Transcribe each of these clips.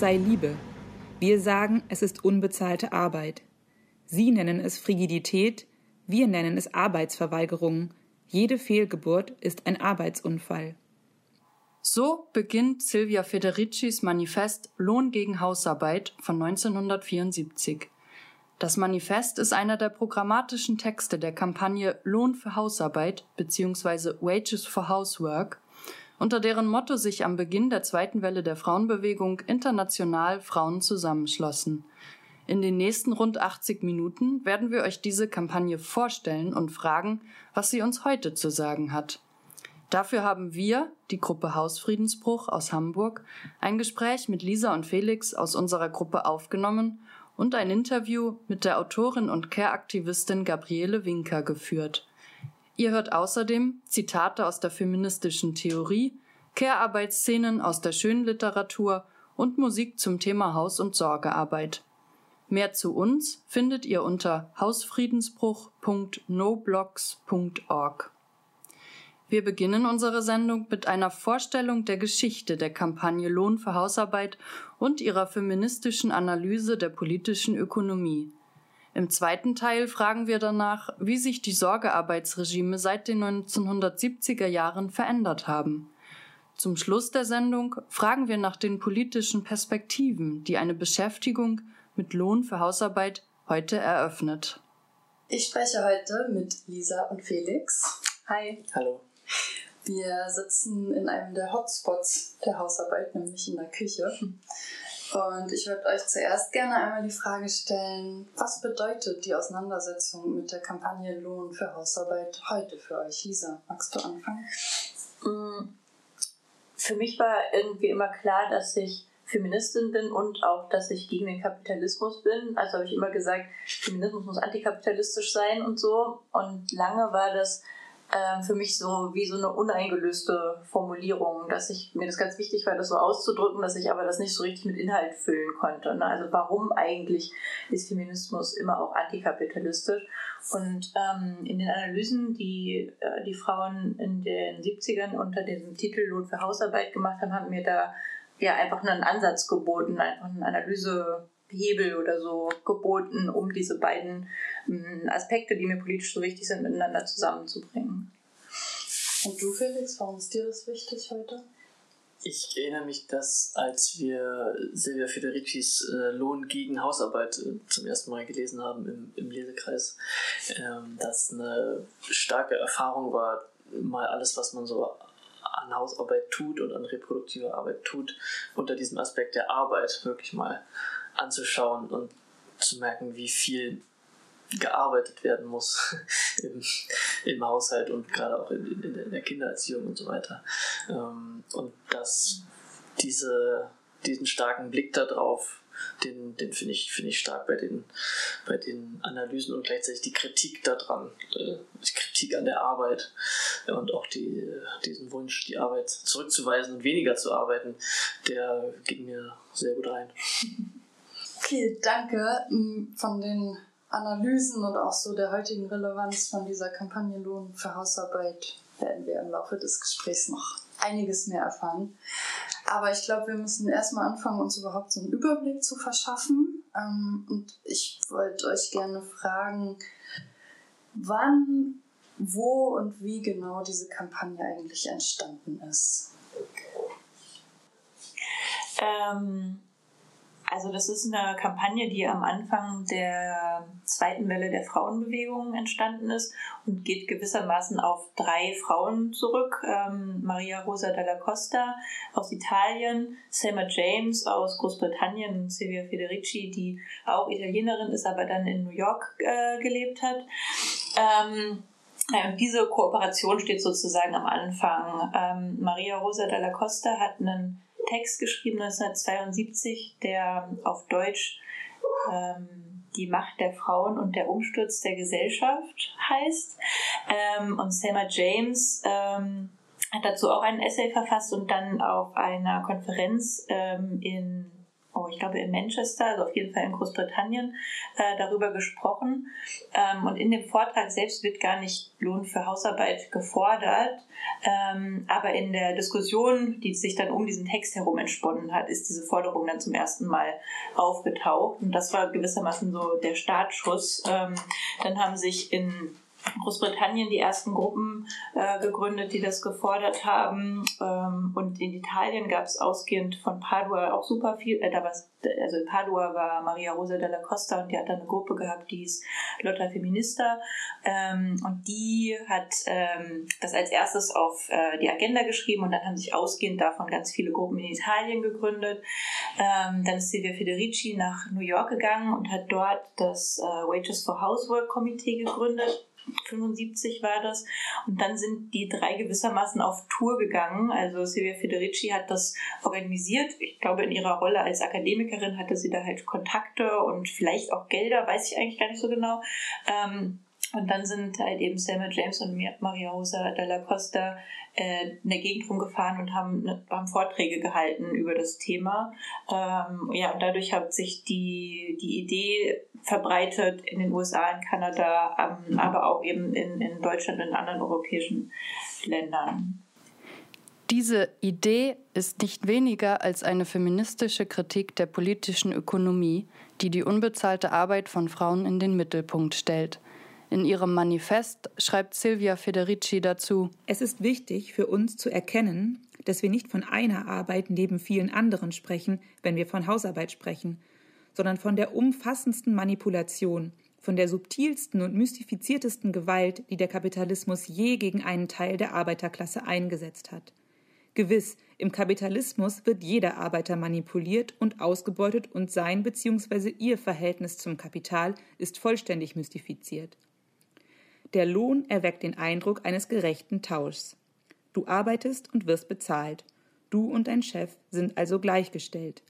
Sei Liebe. Wir sagen, es ist unbezahlte Arbeit. Sie nennen es Frigidität, wir nennen es Arbeitsverweigerung. Jede Fehlgeburt ist ein Arbeitsunfall. So beginnt Silvia Federicis Manifest Lohn gegen Hausarbeit von 1974. Das Manifest ist einer der programmatischen Texte der Kampagne Lohn für Hausarbeit bzw. Wages for Housework, unter deren Motto sich am Beginn der zweiten Welle der Frauenbewegung international Frauen zusammenschlossen. In den nächsten rund 80 Minuten werden wir euch diese Kampagne vorstellen und fragen, was sie uns heute zu sagen hat. Dafür haben wir, die Gruppe Hausfriedensbruch aus Hamburg, ein Gespräch mit Lisa und Felix aus unserer Gruppe aufgenommen und ein Interview mit der Autorin und Care-Aktivistin Gabriele Winker geführt. Ihr hört außerdem Zitate aus der feministischen Theorie, Care-Arbeitsszenen aus der schönen Literatur und Musik zum Thema Haus- und Sorgearbeit. Mehr zu uns findet ihr unter hausfriedensbruch.noblogs.org. Wir beginnen unsere Sendung mit einer Vorstellung der Geschichte der Kampagne Lohn für Hausarbeit und ihrer feministischen Analyse der politischen Ökonomie. Im zweiten Teil fragen wir danach, wie sich die Sorgearbeitsregime seit den 1970er Jahren verändert haben. Zum Schluss der Sendung fragen wir nach den politischen Perspektiven, die eine Beschäftigung mit Lohn für Hausarbeit heute eröffnet. Ich spreche heute mit Lisa und Felix. Hi. Hallo. Wir sitzen in einem der Hotspots der Hausarbeit, nämlich in der Küche. Und ich würde euch zuerst gerne einmal die Frage stellen, was bedeutet die Auseinandersetzung mit der Kampagne Lohn für Hausarbeit heute für euch? Lisa, magst du anfangen? Mm, für mich war irgendwie immer klar, dass ich Feministin bin und auch, dass ich gegen den Kapitalismus bin. Also habe ich immer gesagt, Feminismus muss antikapitalistisch sein und so. Und lange war das ähm, für mich so wie so eine uneingelöste Formulierung, dass ich mir das ganz wichtig war, das so auszudrücken, dass ich aber das nicht so richtig mit Inhalt füllen konnte. Ne? Also warum eigentlich ist Feminismus immer auch antikapitalistisch? Und ähm, in den Analysen, die äh, die Frauen in den 70ern unter dem Titel Lohn für Hausarbeit gemacht haben, haben mir da ja einfach einen Ansatz geboten, einfach einen Analysehebel oder so geboten, um diese beiden ähm, Aspekte, die mir politisch so wichtig sind, miteinander zusammenzubringen. Und du, Felix, warum ist dir das wichtig heute? Ich erinnere mich, dass als wir Silvia Federicis äh, Lohn gegen Hausarbeit äh, zum ersten Mal gelesen haben im, im Lesekreis, ähm, das eine starke Erfahrung war, mal alles, was man so an Hausarbeit tut und an reproduktiver Arbeit tut, unter diesem Aspekt der Arbeit wirklich mal anzuschauen und zu merken, wie viel gearbeitet werden muss im, im Haushalt und gerade auch in, in, in, der Kindererziehung und so weiter. Ähm, und dass diese, diesen starken Blick darauf, den, den finde ich, find ich stark bei den, bei den Analysen und gleichzeitig die Kritik daran, äh, die Kritik an der Arbeit und auch die, diesen Wunsch, die Arbeit zurückzuweisen und weniger zu arbeiten, der ging mir sehr gut rein. Okay, danke. Mm, von den Analysen und auch so der heutigen Relevanz von dieser Kampagne Lohn für Hausarbeit werden wir im Laufe des Gesprächs noch einiges mehr erfahren. Aber ich glaube, wir müssen erstmal anfangen, uns überhaupt so einen Überblick zu verschaffen. Ähm, und ich wollte euch gerne fragen, wann, wo und wie genau diese Kampagne eigentlich entstanden ist. Ähm, also das ist eine Kampagne, die am Anfang der zweiten Welle der Frauenbewegung entstanden ist und geht gewissermaßen auf drei Frauen zurück. Ähm, Maria Rosa dalla Costa aus Italien, Selma James aus Großbritannien und Silvia Federici, die auch Italienerin ist, aber dann in New York äh, gelebt hat. Ähm, diese Kooperation steht sozusagen am Anfang. Ähm, Maria Rosa dalla Costa hat einen Text geschrieben 1972, der auf Deutsch ähm, Die Macht der Frauen und der Umsturz der Gesellschaft heißt. Ähm, und Selma James ähm, hat dazu auch einen Essay verfasst und dann auf einer Konferenz ähm, in oh, ich glaube in Manchester, also auf jeden Fall in Großbritannien, äh, darüber gesprochen. Ähm, und in dem Vortrag selbst wird gar nicht Lohn für Hausarbeit gefordert, ähm, aber in der Diskussion, die sich dann um diesen Text herum entsponnen hat, ist diese Forderung dann zum ersten Mal aufgetaucht. Und das war gewissermaßen so der Startschuss. Ähm, dann haben sich in Großbritannien die ersten Gruppen äh, gegründet, die das gefordert haben. Ähm, und in Italien gab es ausgehend von Padua auch super viel. Äh, da also in Padua war Maria Rosa della Costa und die hat dann eine Gruppe gehabt, die hieß Lotta Feminista. Ähm, und die hat ähm, das als erstes auf äh, die Agenda geschrieben und dann haben sich ausgehend davon ganz viele Gruppen in Italien gegründet. Ähm, dann ist Silvia Federici nach New York gegangen und hat dort das äh, Wages for Housework Komitee gegründet 75 war das. Und dann sind die drei gewissermaßen auf Tour gegangen. Also Silvia Federici hat das organisiert. Ich glaube, in ihrer Rolle als Akademikerin hatte sie da halt Kontakte und vielleicht auch Gelder, weiß ich eigentlich gar nicht so genau. Ähm, und dann sind halt eben Selma James und Maria Rosa Della Costa äh, in der Gegend rumgefahren und haben, ne, haben Vorträge gehalten über das Thema. Ähm, ja, und dadurch hat sich die, die Idee verbreitet in den USA, in Kanada, ähm, aber auch eben in, in Deutschland und in anderen europäischen Ländern. Diese Idee ist nicht weniger als eine feministische Kritik der politischen Ökonomie, die die unbezahlte Arbeit von Frauen in den Mittelpunkt stellt. In ihrem Manifest schreibt Silvia Federici dazu Es ist wichtig für uns zu erkennen, dass wir nicht von einer Arbeit neben vielen anderen sprechen, wenn wir von Hausarbeit sprechen, sondern von der umfassendsten Manipulation, von der subtilsten und mystifiziertesten Gewalt, die der Kapitalismus je gegen einen Teil der Arbeiterklasse eingesetzt hat. Gewiss, im Kapitalismus wird jeder Arbeiter manipuliert und ausgebeutet und sein bzw. ihr Verhältnis zum Kapital ist vollständig mystifiziert. Der Lohn erweckt den Eindruck eines gerechten Tauschs. Du arbeitest und wirst bezahlt. Du und dein Chef sind also gleichgestellt.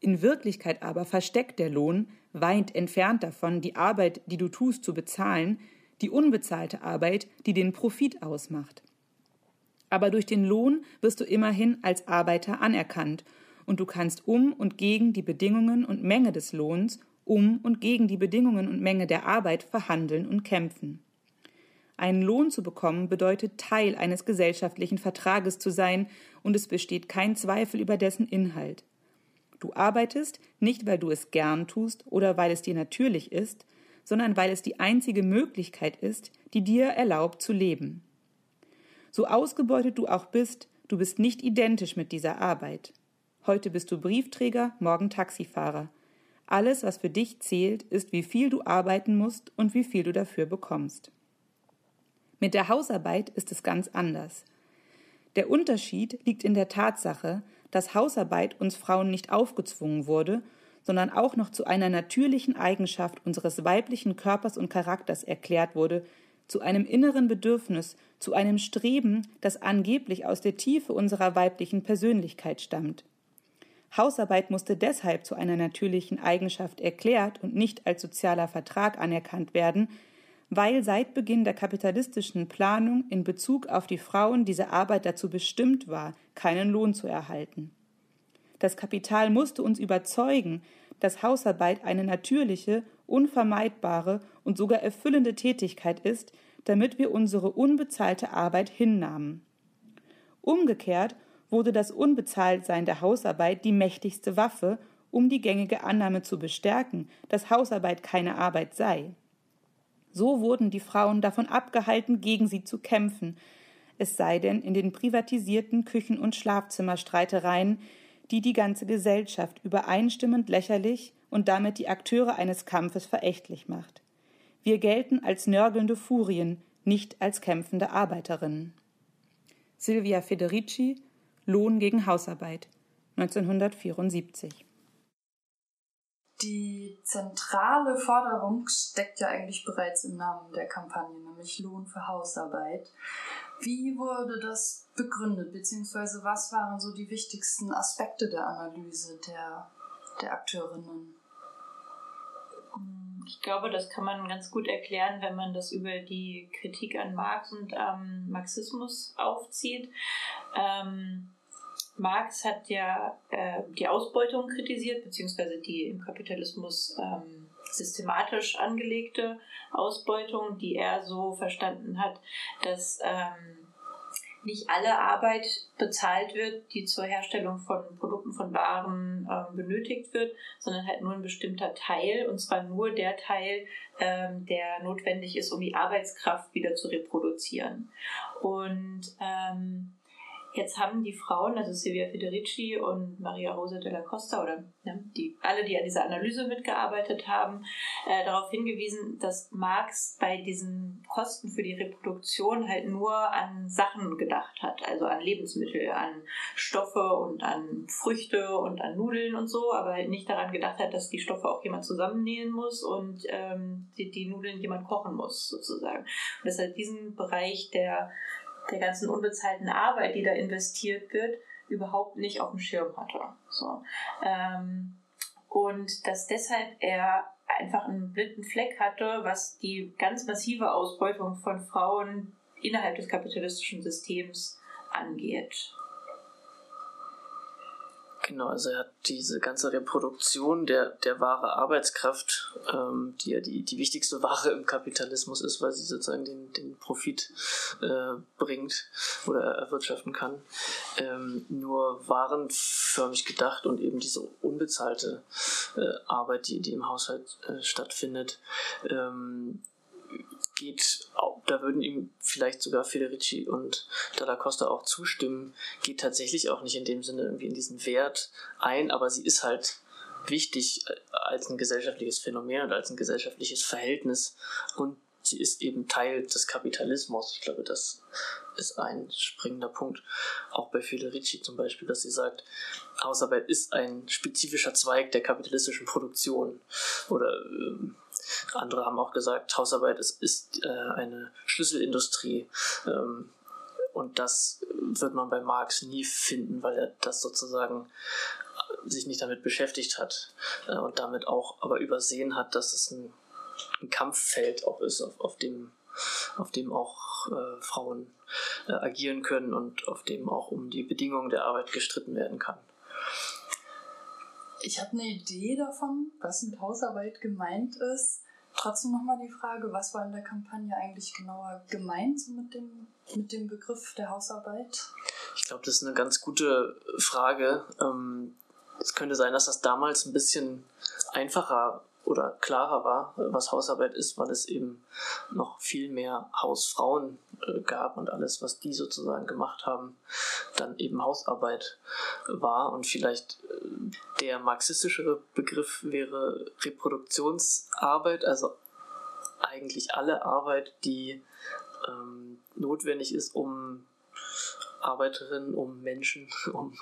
In Wirklichkeit aber versteckt der Lohn, weit entfernt davon, die Arbeit, die du tust, zu bezahlen, die unbezahlte Arbeit, die den Profit ausmacht. Aber durch den Lohn wirst du immerhin als Arbeiter anerkannt und du kannst um und gegen die Bedingungen und Menge des Lohns, um und gegen die Bedingungen und Menge der Arbeit verhandeln und kämpfen. Einen Lohn zu bekommen bedeutet Teil eines gesellschaftlichen Vertrages zu sein, und es besteht kein Zweifel über dessen Inhalt. Du arbeitest nicht, weil du es gern tust oder weil es dir natürlich ist, sondern weil es die einzige Möglichkeit ist, die dir erlaubt zu leben. So ausgebeutet du auch bist, du bist nicht identisch mit dieser Arbeit. Heute bist du Briefträger, morgen Taxifahrer. Alles, was für dich zählt, ist, wie viel du arbeiten musst und wie viel du dafür bekommst. Mit der Hausarbeit ist es ganz anders. Der Unterschied liegt in der Tatsache, dass Hausarbeit uns Frauen nicht aufgezwungen wurde, sondern auch noch zu einer natürlichen Eigenschaft unseres weiblichen Körpers und Charakters erklärt wurde, zu einem inneren Bedürfnis, zu einem Streben, das angeblich aus der Tiefe unserer weiblichen Persönlichkeit stammt. Hausarbeit musste deshalb zu einer natürlichen Eigenschaft erklärt und nicht als sozialer Vertrag anerkannt werden, weil seit Beginn der kapitalistischen Planung in Bezug auf die Frauen diese Arbeit dazu bestimmt war, keinen Lohn zu erhalten. Das Kapital musste uns überzeugen, dass Hausarbeit eine natürliche, unvermeidbare und sogar erfüllende Tätigkeit ist, damit wir unsere unbezahlte Arbeit hinnahmen. Umgekehrt wurde das Unbezahltsein der Hausarbeit die mächtigste Waffe, um die gängige Annahme zu bestärken, dass Hausarbeit keine Arbeit sei. So wurden die Frauen davon abgehalten, gegen sie zu kämpfen, es sei denn in den privatisierten Küchen- und Schlafzimmerstreitereien, die die ganze Gesellschaft übereinstimmend lächerlich und damit die Akteure eines Kampfes verächtlich macht. Wir gelten als nörgelnde Furien, nicht als kämpfende Arbeiterinnen. Silvia Federici Lohn gegen Hausarbeit 1974 die zentrale Forderung steckt ja eigentlich bereits im Namen der Kampagne, nämlich Lohn für Hausarbeit. Wie wurde das begründet, beziehungsweise was waren so die wichtigsten Aspekte der Analyse der, der Akteurinnen? Ich glaube, das kann man ganz gut erklären, wenn man das über die Kritik an Marx und ähm, Marxismus aufzieht. Ähm, Marx hat ja äh, die Ausbeutung kritisiert, beziehungsweise die im Kapitalismus ähm, systematisch angelegte Ausbeutung, die er so verstanden hat, dass ähm, nicht alle Arbeit bezahlt wird, die zur Herstellung von Produkten, von Waren ähm, benötigt wird, sondern halt nur ein bestimmter Teil, und zwar nur der Teil, ähm, der notwendig ist, um die Arbeitskraft wieder zu reproduzieren. Und ähm, Jetzt haben die Frauen, also Silvia Federici und Maria Rosa della Costa oder ne, die, alle, die an dieser Analyse mitgearbeitet haben, äh, darauf hingewiesen, dass Marx bei diesen Kosten für die Reproduktion halt nur an Sachen gedacht hat, also an Lebensmittel, an Stoffe und an Früchte und an Nudeln und so, aber halt nicht daran gedacht hat, dass die Stoffe auch jemand zusammennähen muss und ähm, die, die Nudeln jemand kochen muss, sozusagen. Und deshalb diesen Bereich der der ganzen unbezahlten Arbeit, die da investiert wird, überhaupt nicht auf dem Schirm hatte. So. Ähm, und dass deshalb er einfach einen blinden Fleck hatte, was die ganz massive Ausbeutung von Frauen innerhalb des kapitalistischen Systems angeht. Genau, also er hat diese ganze Reproduktion der, der wahre Arbeitskraft, ähm, die ja die, die wichtigste Ware im Kapitalismus ist, weil sie sozusagen den, den Profit äh, bringt oder erwirtschaften kann, ähm, nur warenförmig gedacht und eben diese unbezahlte äh, Arbeit, die, die im Haushalt äh, stattfindet, ähm, geht, da würden ihm vielleicht sogar Federici und Dalla Costa auch zustimmen, geht tatsächlich auch nicht in dem Sinne irgendwie in diesen Wert ein, aber sie ist halt wichtig äh, als ein gesellschaftliches Phänomen und als ein gesellschaftliches Verhältnis und sie ist eben Teil des Kapitalismus. Ich glaube, das ist ein springender Punkt. Auch bei Federici zum Beispiel, dass sie sagt, Hausarbeit ist ein spezifischer Zweig der kapitalistischen Produktion. Oder ähm, andere haben auch gesagt, Hausarbeit ist, ist äh, eine Schlüsselindustrie. Ähm, und das wird man bei Marx nie finden, weil er das sozusagen sich nicht damit beschäftigt hat äh, und damit auch aber übersehen hat, dass es ein, ein Kampffeld auch ist, auf, auf dem auf dem auch äh, Frauen äh, agieren können und auf dem auch um die Bedingungen der Arbeit gestritten werden kann. Ich habe eine Idee davon, was mit Hausarbeit gemeint ist. Trotzdem nochmal die Frage, was war in der Kampagne eigentlich genauer gemeint so mit, dem, mit dem Begriff der Hausarbeit? Ich glaube, das ist eine ganz gute Frage. Ähm, es könnte sein, dass das damals ein bisschen einfacher oder klarer war, was Hausarbeit ist, weil es eben noch viel mehr Hausfrauen äh, gab und alles, was die sozusagen gemacht haben, dann eben Hausarbeit war. Und vielleicht äh, der marxistischere Begriff wäre Reproduktionsarbeit, also eigentlich alle Arbeit, die ähm, notwendig ist, um Arbeiterinnen, um Menschen, um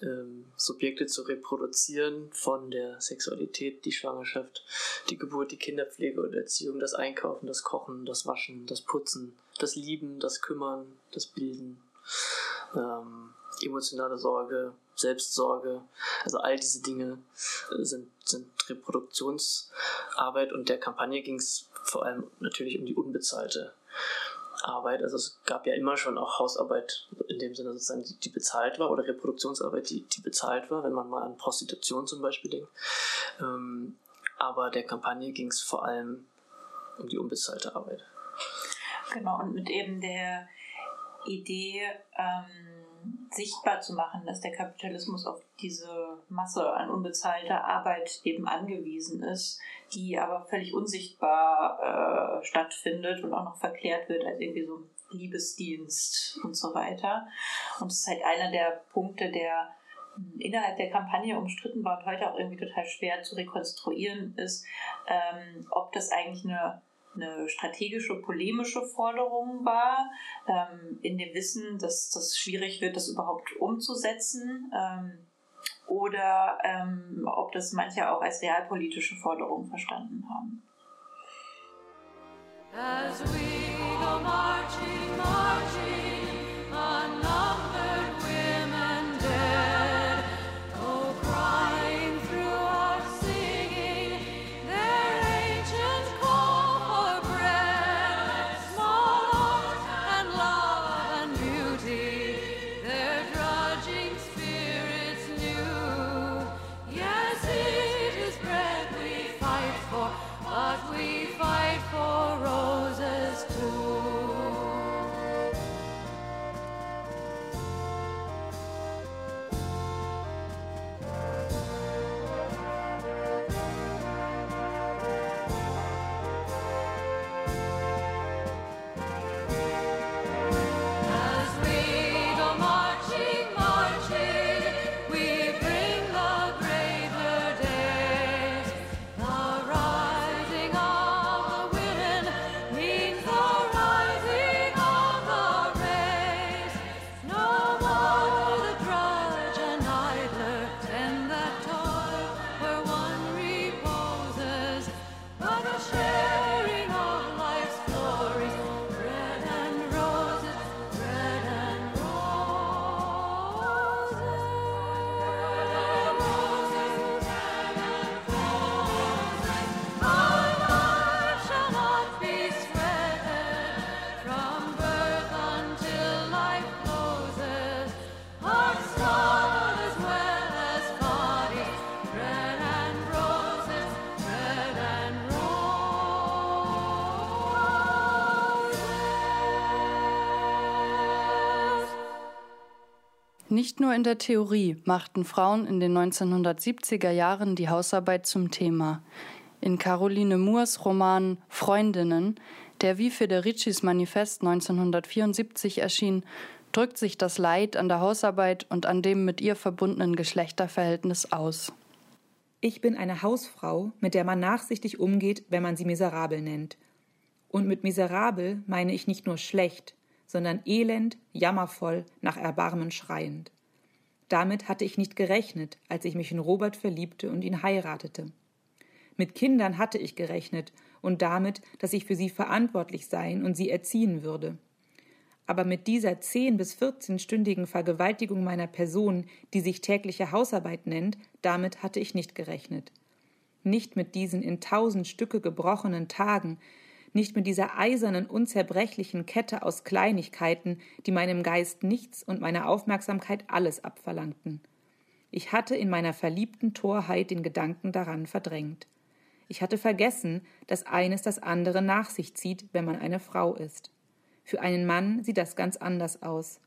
ähm, Subjekte zu reproduzieren, von der Sexualität, die Schwangerschaft, die Geburt, die Kinderpflege und Erziehung, das Einkaufen, das Kochen, das Waschen, das Putzen, das Lieben, das Kümmern, das Bilden, ähm, emotionale Sorge, Selbstsorge. Also all diese Dinge äh, sind, sind Reproduktionsarbeit und der Kampagne ging es vor allem natürlich um die unbezahlte Arbeit. Also es gab ja immer schon auch Hausarbeit in dem Sinne sozusagen, die, die bezahlt war oder Reproduktionsarbeit, die, die bezahlt war, wenn man mal an Prostitution zum Beispiel denkt. Ähm, aber der Kampagne ging es vor allem um die unbezahlte Arbeit. Genau, und mit eben der Idee, ähm, sichtbar zu machen, dass der Kapitalismus auf diese Masse an unbezahlter Arbeit eben angewiesen ist, die aber völlig unsichtbar äh, stattfindet und auch noch verklärt wird als irgendwie so Liebesdienst und so weiter. Und es ist halt einer der Punkte, der innerhalb der Kampagne umstritten war und heute auch irgendwie total schwer zu rekonstruieren ist, ähm, ob das eigentlich eine eine strategische, polemische Forderung war, ähm, in dem Wissen, dass das schwierig wird, das überhaupt umzusetzen, ähm, oder ähm, ob das manche auch als realpolitische Forderung verstanden haben. As we go marching, marching, Nicht nur in der Theorie machten Frauen in den 1970er Jahren die Hausarbeit zum Thema. In Caroline Moores Roman Freundinnen, der wie Federicis Manifest 1974 erschien, drückt sich das Leid an der Hausarbeit und an dem mit ihr verbundenen Geschlechterverhältnis aus. Ich bin eine Hausfrau, mit der man nachsichtig umgeht, wenn man sie miserabel nennt. Und mit miserabel meine ich nicht nur schlecht, sondern elend, jammervoll, nach Erbarmen schreiend. Damit hatte ich nicht gerechnet, als ich mich in Robert verliebte und ihn heiratete. Mit Kindern hatte ich gerechnet und damit, dass ich für sie verantwortlich sein und sie erziehen würde. Aber mit dieser zehn bis vierzehnstündigen Vergewaltigung meiner Person, die sich tägliche Hausarbeit nennt, damit hatte ich nicht gerechnet. Nicht mit diesen in tausend Stücke gebrochenen Tagen, nicht mit dieser eisernen, unzerbrechlichen Kette aus Kleinigkeiten, die meinem Geist nichts und meiner Aufmerksamkeit alles abverlangten. Ich hatte in meiner verliebten Torheit den Gedanken daran verdrängt. Ich hatte vergessen, dass eines das andere nach sich zieht, wenn man eine Frau ist. Für einen Mann sieht das ganz anders aus.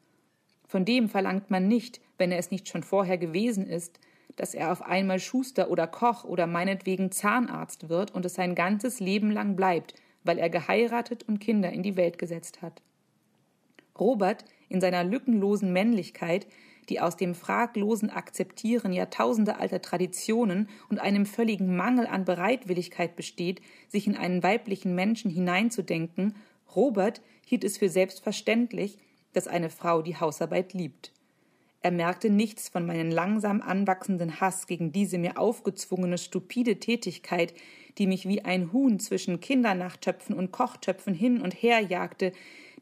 Von dem verlangt man nicht, wenn er es nicht schon vorher gewesen ist, dass er auf einmal Schuster oder Koch oder meinetwegen Zahnarzt wird und es sein ganzes Leben lang bleibt, weil er geheiratet und Kinder in die Welt gesetzt hat. Robert in seiner lückenlosen Männlichkeit, die aus dem fraglosen Akzeptieren jahrtausendealter Traditionen und einem völligen Mangel an Bereitwilligkeit besteht, sich in einen weiblichen Menschen hineinzudenken, Robert hielt es für selbstverständlich, dass eine Frau die Hausarbeit liebt. Er merkte nichts von meinem langsam anwachsenden Hass gegen diese mir aufgezwungene stupide Tätigkeit, die mich wie ein Huhn zwischen Kindernachtöpfen und Kochtöpfen hin und her jagte,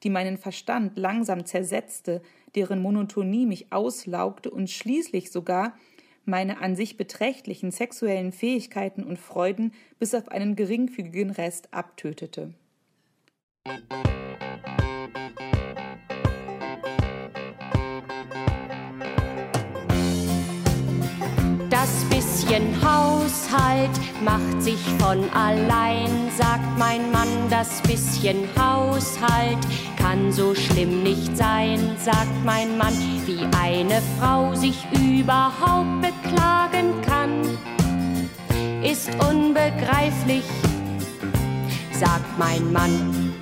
die meinen Verstand langsam zersetzte, deren Monotonie mich auslaugte und schließlich sogar meine an sich beträchtlichen sexuellen Fähigkeiten und Freuden bis auf einen geringfügigen Rest abtötete. Haushalt macht sich von allein, sagt mein Mann. Das bisschen Haushalt kann so schlimm nicht sein, sagt mein Mann. Wie eine Frau sich überhaupt beklagen kann, ist unbegreiflich, sagt mein Mann.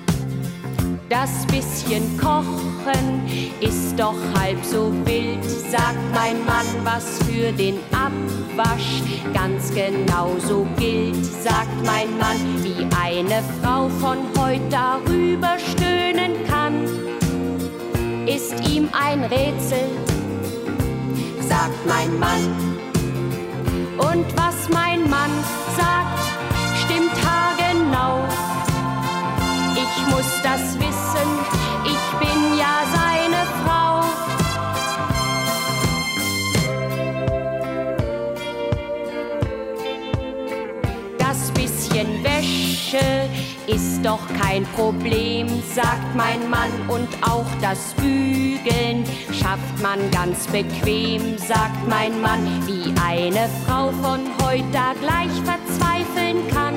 Das bisschen Kochen ist doch halb so wild, sagt mein Mann, was für den Abwasch ganz genau so gilt, sagt mein Mann, wie eine Frau von heute darüber stöhnen kann, ist ihm ein Rätsel, sagt mein Mann. Und was mein Mann sagt, stimmt haargenau. Ich muss das wissen, bisschen Wäsche ist doch kein Problem, sagt mein Mann. Und auch das Bügeln schafft man ganz bequem, sagt mein Mann. Wie eine Frau von heute gleich verzweifeln kann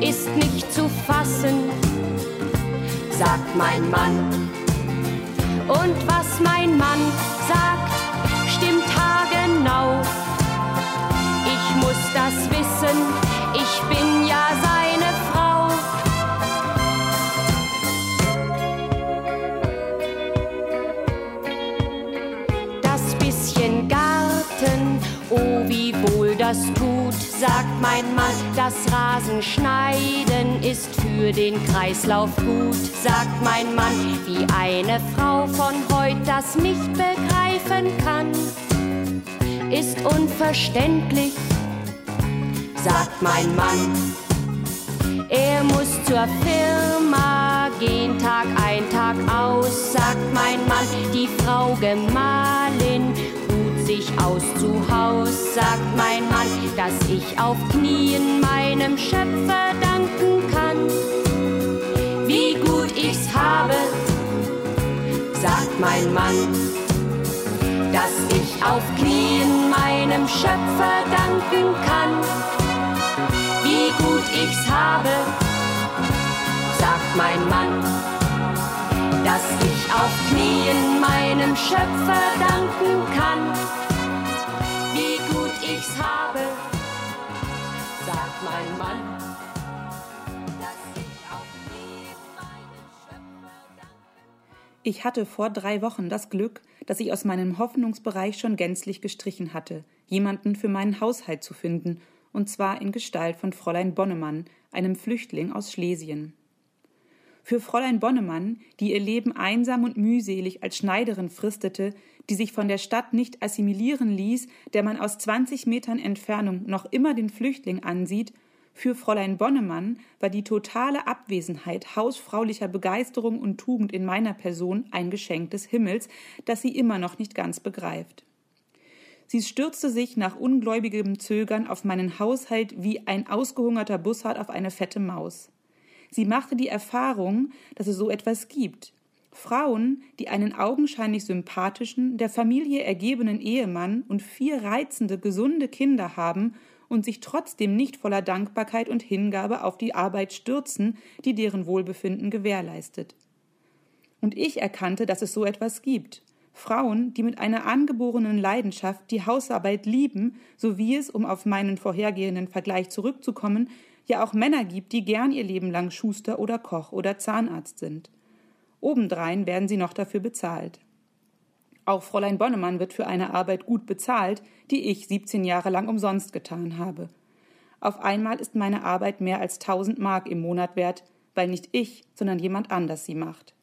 ist nicht zu fassen, sagt mein Mann. Und was mein Mann sagt, stimmt haargenau. Ich muss das wissen, ich bin ja seine Frau. Das bisschen Garten, oh wie wohl das tut, sagt mein Mann. Das Rasenschneiden ist für den Kreislauf gut, sagt mein Mann. Wie eine Frau von heute das nicht begreifen kann, ist unverständlich, sagt mein Mann. Er muss zur Firma gehen, Tag ein, Tag aus, sagt mein Mann. Die Frau Gemahlin ruht sich aus zu Haus, sagt mein Mann, dass ich auf Knien meinem Schöpfer danken kann. Wie gut ich's habe, sagt mein Mann, dass ich auf Knien meinem Schöpfer danken kann gut ich's habe, sagt mein Mann, dass ich auf Knien meinem Schöpfer danken kann. Wie gut ich's habe, sagt mein Mann. Ich hatte vor drei Wochen das Glück, dass ich aus meinem Hoffnungsbereich schon gänzlich gestrichen hatte, jemanden für meinen Haushalt zu finden, und zwar in Gestalt von Fräulein Bonnemann, einem Flüchtling aus Schlesien. Für Fräulein Bonnemann, die ihr Leben einsam und mühselig als Schneiderin fristete, die sich von der Stadt nicht assimilieren ließ, der man aus 20 Metern Entfernung noch immer den Flüchtling ansieht für Fräulein Bonnemann war die totale Abwesenheit hausfraulicher Begeisterung und Tugend in meiner Person ein Geschenk des Himmels, das sie immer noch nicht ganz begreift. Sie stürzte sich nach ungläubigem Zögern auf meinen Haushalt wie ein ausgehungerter Bussard auf eine fette Maus. Sie machte die Erfahrung, dass es so etwas gibt. Frauen, die einen augenscheinlich sympathischen, der Familie ergebenen Ehemann und vier reizende, gesunde Kinder haben und sich trotzdem nicht voller Dankbarkeit und Hingabe auf die Arbeit stürzen, die deren Wohlbefinden gewährleistet. Und ich erkannte, dass es so etwas gibt. Frauen, die mit einer angeborenen Leidenschaft die Hausarbeit lieben, so wie es, um auf meinen vorhergehenden Vergleich zurückzukommen, ja auch Männer gibt, die gern ihr Leben lang Schuster oder Koch oder Zahnarzt sind. Obendrein werden sie noch dafür bezahlt. Auch Fräulein Bonnemann wird für eine Arbeit gut bezahlt, die ich 17 Jahre lang umsonst getan habe. Auf einmal ist meine Arbeit mehr als 1000 Mark im Monat wert, weil nicht ich, sondern jemand anders sie macht.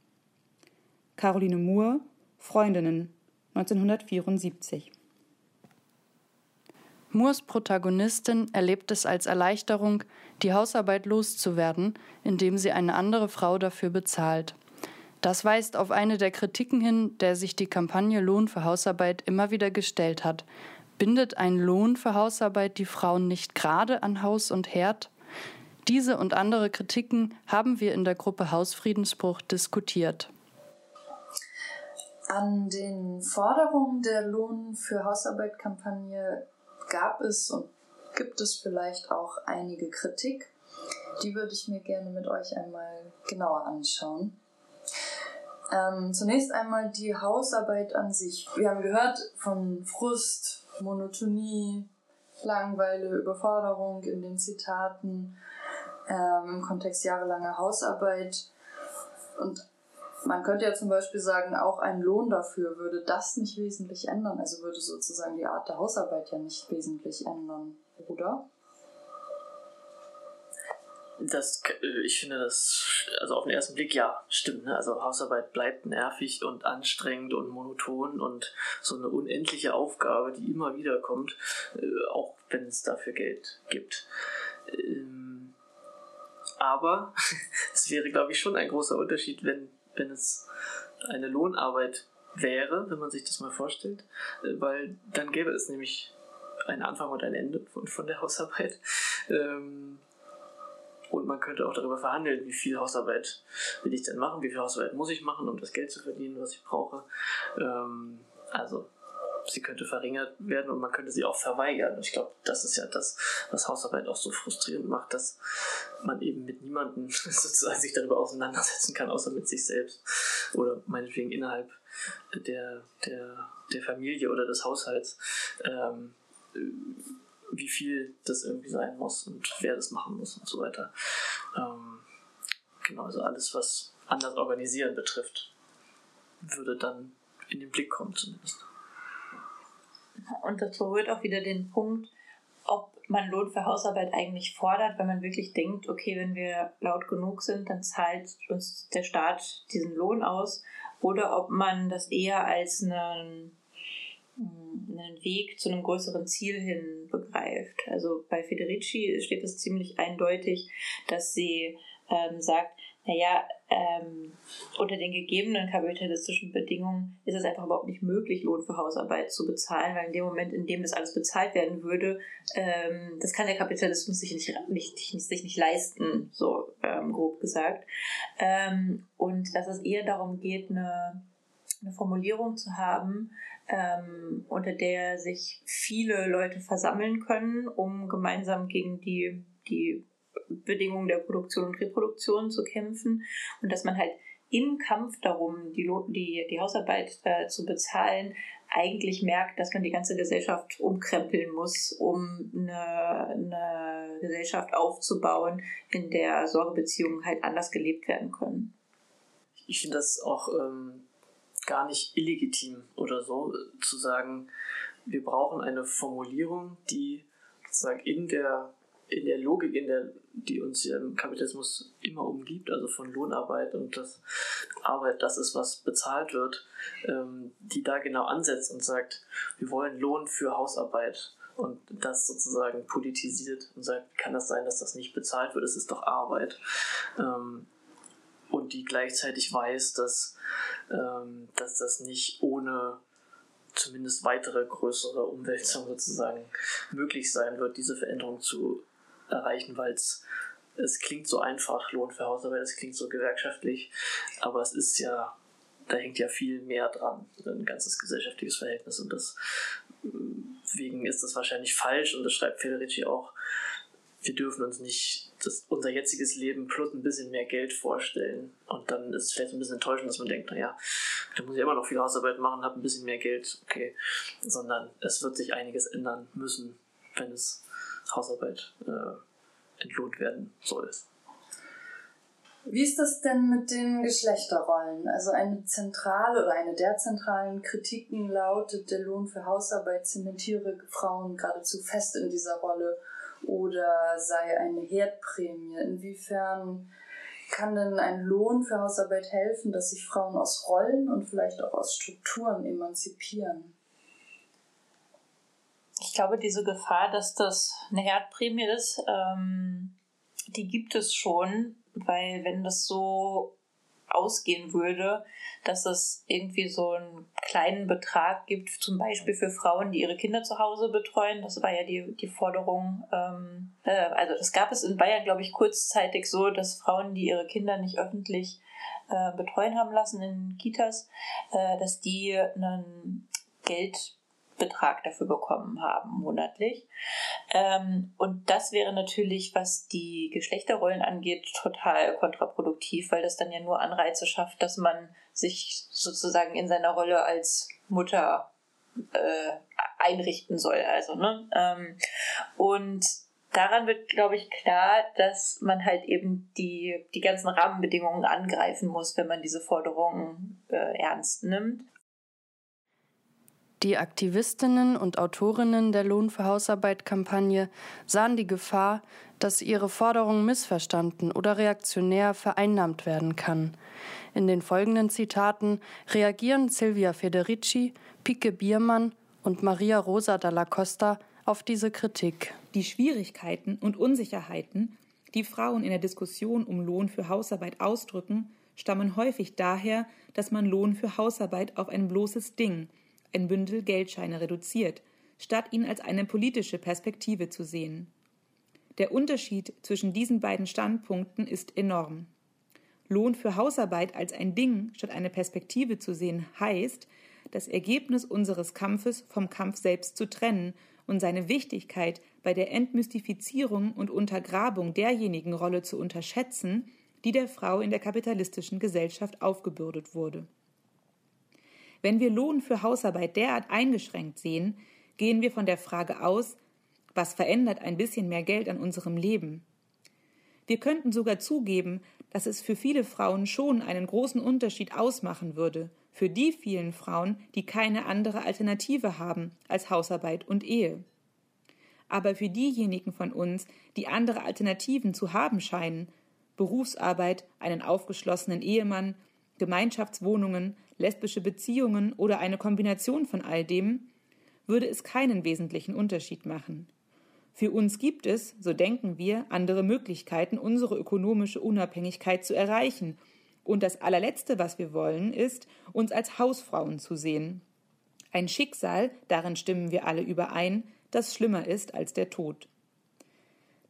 Caroline Moore, Freundinnen, 1974. Moores Protagonistin erlebt es als Erleichterung, die Hausarbeit loszuwerden, indem sie eine andere Frau dafür bezahlt. Das weist auf eine der Kritiken hin, der sich die Kampagne Lohn für Hausarbeit immer wieder gestellt hat. Bindet ein Lohn für Hausarbeit die Frauen nicht gerade an Haus und Herd? Diese und andere Kritiken haben wir in der Gruppe Hausfriedensbruch diskutiert. An den Forderungen der Lohn für Hausarbeit-Kampagne gab es und gibt es vielleicht auch einige Kritik. Die würde ich mir gerne mit euch einmal genauer anschauen. Ähm, zunächst einmal die Hausarbeit an sich. Wir haben gehört von Frust, Monotonie, Langeweile, Überforderung in den Zitaten ähm, im Kontext jahrelanger Hausarbeit. Und man könnte ja zum Beispiel sagen, auch ein Lohn dafür würde das nicht wesentlich ändern. Also würde sozusagen die Art der Hausarbeit ja nicht wesentlich ändern, oder? Das, äh, ich finde das, also auf den ersten Blick ja, stimmt. Ne? Also Hausarbeit bleibt nervig und anstrengend und monoton und so eine unendliche Aufgabe, die immer wieder kommt, äh, auch wenn es dafür Geld gibt. Ähm, aber es wäre, glaube ich, schon ein großer Unterschied, wenn, wenn es eine Lohnarbeit wäre, wenn man sich das mal vorstellt, äh, weil dann gäbe es nämlich einen Anfang und ein Ende von, von der Hausarbeit. Ähm, und man könnte auch darüber verhandeln, wie viel Hausarbeit will ich denn machen, wie viel Hausarbeit muss ich machen, um das Geld zu verdienen, was ich brauche. Ähm, also sie könnte verringert werden und man könnte sie auch verweigern. Ich glaube, das ist ja das, was Hausarbeit auch so frustrierend macht, dass man eben mit niemandem sozusagen sich darüber auseinandersetzen kann, außer mit sich selbst. Oder meinetwegen innerhalb der, der, der Familie oder des Haushalts. Ähm, wie viel das irgendwie sein muss und wer das machen muss und so weiter. Ähm, genau, also alles, was anders organisieren betrifft, würde dann in den Blick kommen zumindest. Und das berührt auch wieder den Punkt, ob man Lohn für Hausarbeit eigentlich fordert, wenn man wirklich denkt, okay, wenn wir laut genug sind, dann zahlt uns der Staat diesen Lohn aus, oder ob man das eher als einen einen Weg zu einem größeren Ziel hin begreift. Also bei Federici steht es ziemlich eindeutig, dass sie ähm, sagt, naja, ähm, unter den gegebenen kapitalistischen Bedingungen ist es einfach überhaupt nicht möglich, Lohn für Hausarbeit zu bezahlen, weil in dem Moment, in dem das alles bezahlt werden würde, ähm, das kann der Kapitalismus sich nicht, nicht, sich nicht leisten, so ähm, grob gesagt. Ähm, und dass es eher darum geht, eine, eine Formulierung zu haben, ähm, unter der sich viele Leute versammeln können, um gemeinsam gegen die, die Bedingungen der Produktion und Reproduktion zu kämpfen und dass man halt im Kampf darum, die, die, die Hausarbeit äh, zu bezahlen, eigentlich merkt, dass man die ganze Gesellschaft umkrempeln muss, um eine, eine Gesellschaft aufzubauen, in der Sorgebeziehungen halt anders gelebt werden können. Ich finde das auch ähm, gar nicht illegitim oder so, zu sagen, wir brauchen eine Formulierung, die sozusagen in der in der Logik, in der, die uns ja im Kapitalismus immer umgibt, also von Lohnarbeit und das Arbeit, das ist, was bezahlt wird, ähm, die da genau ansetzt und sagt, wir wollen Lohn für Hausarbeit und das sozusagen politisiert und sagt, kann das sein, dass das nicht bezahlt wird, es ist doch Arbeit. Ähm, und die gleichzeitig weiß, dass, ähm, dass das nicht ohne zumindest weitere größere Umwälzungen sozusagen möglich sein wird, diese Veränderung zu erreichen, weil es es klingt so einfach, Lohn für Hausarbeit, es klingt so gewerkschaftlich, aber es ist ja, da hängt ja viel mehr dran, ein ganzes gesellschaftliches Verhältnis und deswegen ist das wahrscheinlich falsch und das schreibt Federici auch, wir dürfen uns nicht das, unser jetziges Leben plus ein bisschen mehr Geld vorstellen. Und dann ist es vielleicht ein bisschen enttäuschend, dass man denkt, naja, da muss ich immer noch viel Hausarbeit machen, habe ein bisschen mehr Geld, okay. Sondern es wird sich einiges ändern müssen, wenn es Hausarbeit äh, entlohnt werden soll. Wie ist das denn mit den Geschlechterrollen? Also eine zentrale oder eine der zentralen Kritiken lautet, der Lohn für Hausarbeit zementiere Frauen geradezu fest in dieser Rolle oder sei eine Herdprämie. Inwiefern kann denn ein Lohn für Hausarbeit helfen, dass sich Frauen aus Rollen und vielleicht auch aus Strukturen emanzipieren? Ich glaube, diese Gefahr, dass das eine Herdprämie ist, ähm, die gibt es schon, weil wenn das so ausgehen würde, dass es irgendwie so einen kleinen Betrag gibt, zum Beispiel für Frauen, die ihre Kinder zu Hause betreuen. Das war ja die, die Forderung. Ähm, äh, also das gab es in Bayern, glaube ich, kurzzeitig so, dass Frauen, die ihre Kinder nicht öffentlich äh, betreuen haben lassen in Kitas, äh, dass die einen Geld Betrag dafür bekommen haben monatlich. Ähm, und das wäre natürlich, was die Geschlechterrollen angeht, total kontraproduktiv, weil das dann ja nur Anreize schafft, dass man sich sozusagen in seiner Rolle als Mutter äh, einrichten soll. Also, ne? Ähm, und daran wird, glaube ich, klar, dass man halt eben die, die ganzen Rahmenbedingungen angreifen muss, wenn man diese Forderungen äh, ernst nimmt. Die Aktivistinnen und Autorinnen der Lohn für Hausarbeit-Kampagne sahen die Gefahr, dass ihre Forderung missverstanden oder reaktionär vereinnahmt werden kann. In den folgenden Zitaten reagieren Silvia Federici, Pike Biermann und Maria Rosa dalla Costa auf diese Kritik. Die Schwierigkeiten und Unsicherheiten, die Frauen in der Diskussion um Lohn für Hausarbeit ausdrücken, stammen häufig daher, dass man Lohn für Hausarbeit auf ein bloßes Ding, ein Bündel Geldscheine reduziert, statt ihn als eine politische Perspektive zu sehen. Der Unterschied zwischen diesen beiden Standpunkten ist enorm. Lohn für Hausarbeit als ein Ding statt eine Perspektive zu sehen heißt, das Ergebnis unseres Kampfes vom Kampf selbst zu trennen und seine Wichtigkeit bei der Entmystifizierung und Untergrabung derjenigen Rolle zu unterschätzen, die der Frau in der kapitalistischen Gesellschaft aufgebürdet wurde. Wenn wir Lohn für Hausarbeit derart eingeschränkt sehen, gehen wir von der Frage aus, was verändert ein bisschen mehr Geld an unserem Leben? Wir könnten sogar zugeben, dass es für viele Frauen schon einen großen Unterschied ausmachen würde, für die vielen Frauen, die keine andere Alternative haben als Hausarbeit und Ehe. Aber für diejenigen von uns, die andere Alternativen zu haben scheinen, Berufsarbeit, einen aufgeschlossenen Ehemann, Gemeinschaftswohnungen, lesbische Beziehungen oder eine Kombination von all dem, würde es keinen wesentlichen Unterschied machen. Für uns gibt es, so denken wir, andere Möglichkeiten, unsere ökonomische Unabhängigkeit zu erreichen. Und das allerletzte, was wir wollen, ist, uns als Hausfrauen zu sehen. Ein Schicksal, darin stimmen wir alle überein, das schlimmer ist als der Tod.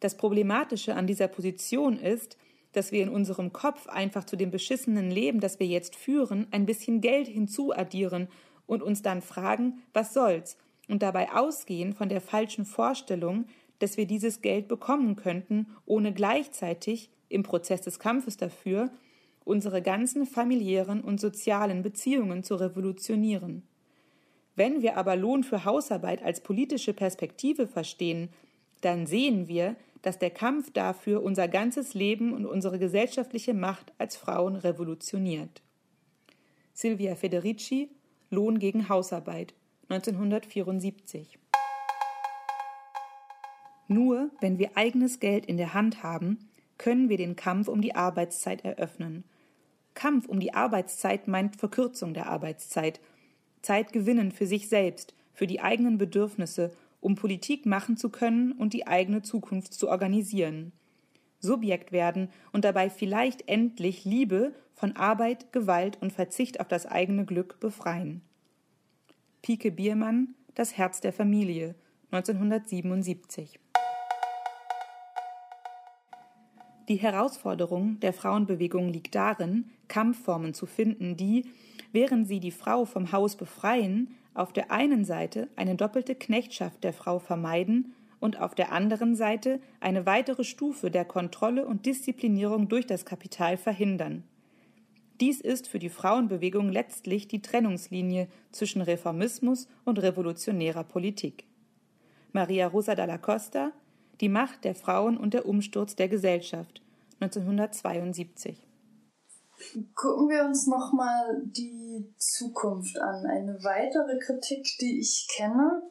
Das Problematische an dieser Position ist, dass wir in unserem Kopf einfach zu dem beschissenen Leben, das wir jetzt führen, ein bisschen Geld hinzuaddieren und uns dann fragen, was soll's, und dabei ausgehen von der falschen Vorstellung, dass wir dieses Geld bekommen könnten, ohne gleichzeitig im Prozess des Kampfes dafür unsere ganzen familiären und sozialen Beziehungen zu revolutionieren. Wenn wir aber Lohn für Hausarbeit als politische Perspektive verstehen, dann sehen wir, dass der Kampf dafür unser ganzes Leben und unsere gesellschaftliche Macht als Frauen revolutioniert. Silvia Federici Lohn gegen Hausarbeit 1974 Nur wenn wir eigenes Geld in der Hand haben, können wir den Kampf um die Arbeitszeit eröffnen. Kampf um die Arbeitszeit meint Verkürzung der Arbeitszeit, Zeit gewinnen für sich selbst, für die eigenen Bedürfnisse, um Politik machen zu können und die eigene Zukunft zu organisieren. Subjekt werden und dabei vielleicht endlich Liebe von Arbeit, Gewalt und Verzicht auf das eigene Glück befreien. Pike Biermann, Das Herz der Familie, 1977. Die Herausforderung der Frauenbewegung liegt darin, Kampfformen zu finden, die, während sie die Frau vom Haus befreien, auf der einen Seite eine doppelte Knechtschaft der Frau vermeiden und auf der anderen Seite eine weitere Stufe der Kontrolle und Disziplinierung durch das Kapital verhindern. Dies ist für die Frauenbewegung letztlich die Trennungslinie zwischen Reformismus und revolutionärer Politik. Maria Rosa dalla Costa Die Macht der Frauen und der Umsturz der Gesellschaft 1972 Gucken wir uns nochmal die Zukunft an. Eine weitere Kritik, die ich kenne,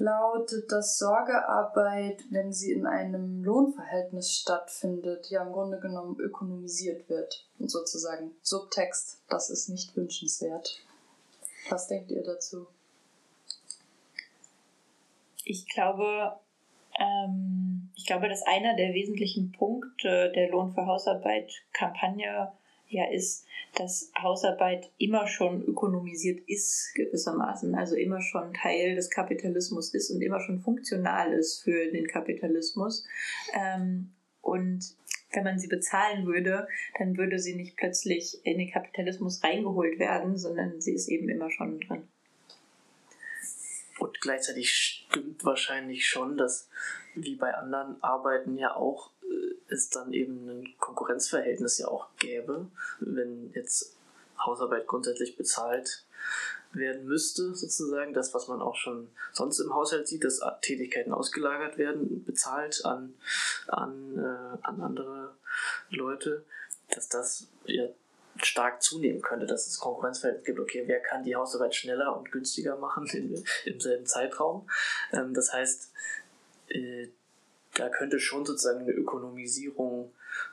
lautet, dass Sorgearbeit, wenn sie in einem Lohnverhältnis stattfindet, ja im Grunde genommen ökonomisiert wird. Und sozusagen Subtext, das ist nicht wünschenswert. Was denkt ihr dazu? Ich glaube, ähm, ich glaube, dass einer der wesentlichen Punkte der Lohn für Hausarbeit-Kampagne ja ist, dass Hausarbeit immer schon ökonomisiert ist, gewissermaßen, also immer schon Teil des Kapitalismus ist und immer schon funktional ist für den Kapitalismus. Ähm, und wenn man sie bezahlen würde, dann würde sie nicht plötzlich in den Kapitalismus reingeholt werden, sondern sie ist eben immer schon drin. Und gleichzeitig stimmt wahrscheinlich schon, dass wie bei anderen Arbeiten ja auch es dann eben ein Konkurrenzverhältnis ja auch gäbe, wenn jetzt Hausarbeit grundsätzlich bezahlt werden müsste, sozusagen. Das, was man auch schon sonst im Haushalt sieht, dass Tätigkeiten ausgelagert werden, bezahlt an, an, äh, an andere Leute, dass das ja stark zunehmen könnte, dass es Konkurrenzverhältnis gibt, okay, wer kann die Hausarbeit schneller und günstiger machen in, im selben Zeitraum. Ähm, das heißt, äh, da könnte schon sozusagen eine Ökonomisierung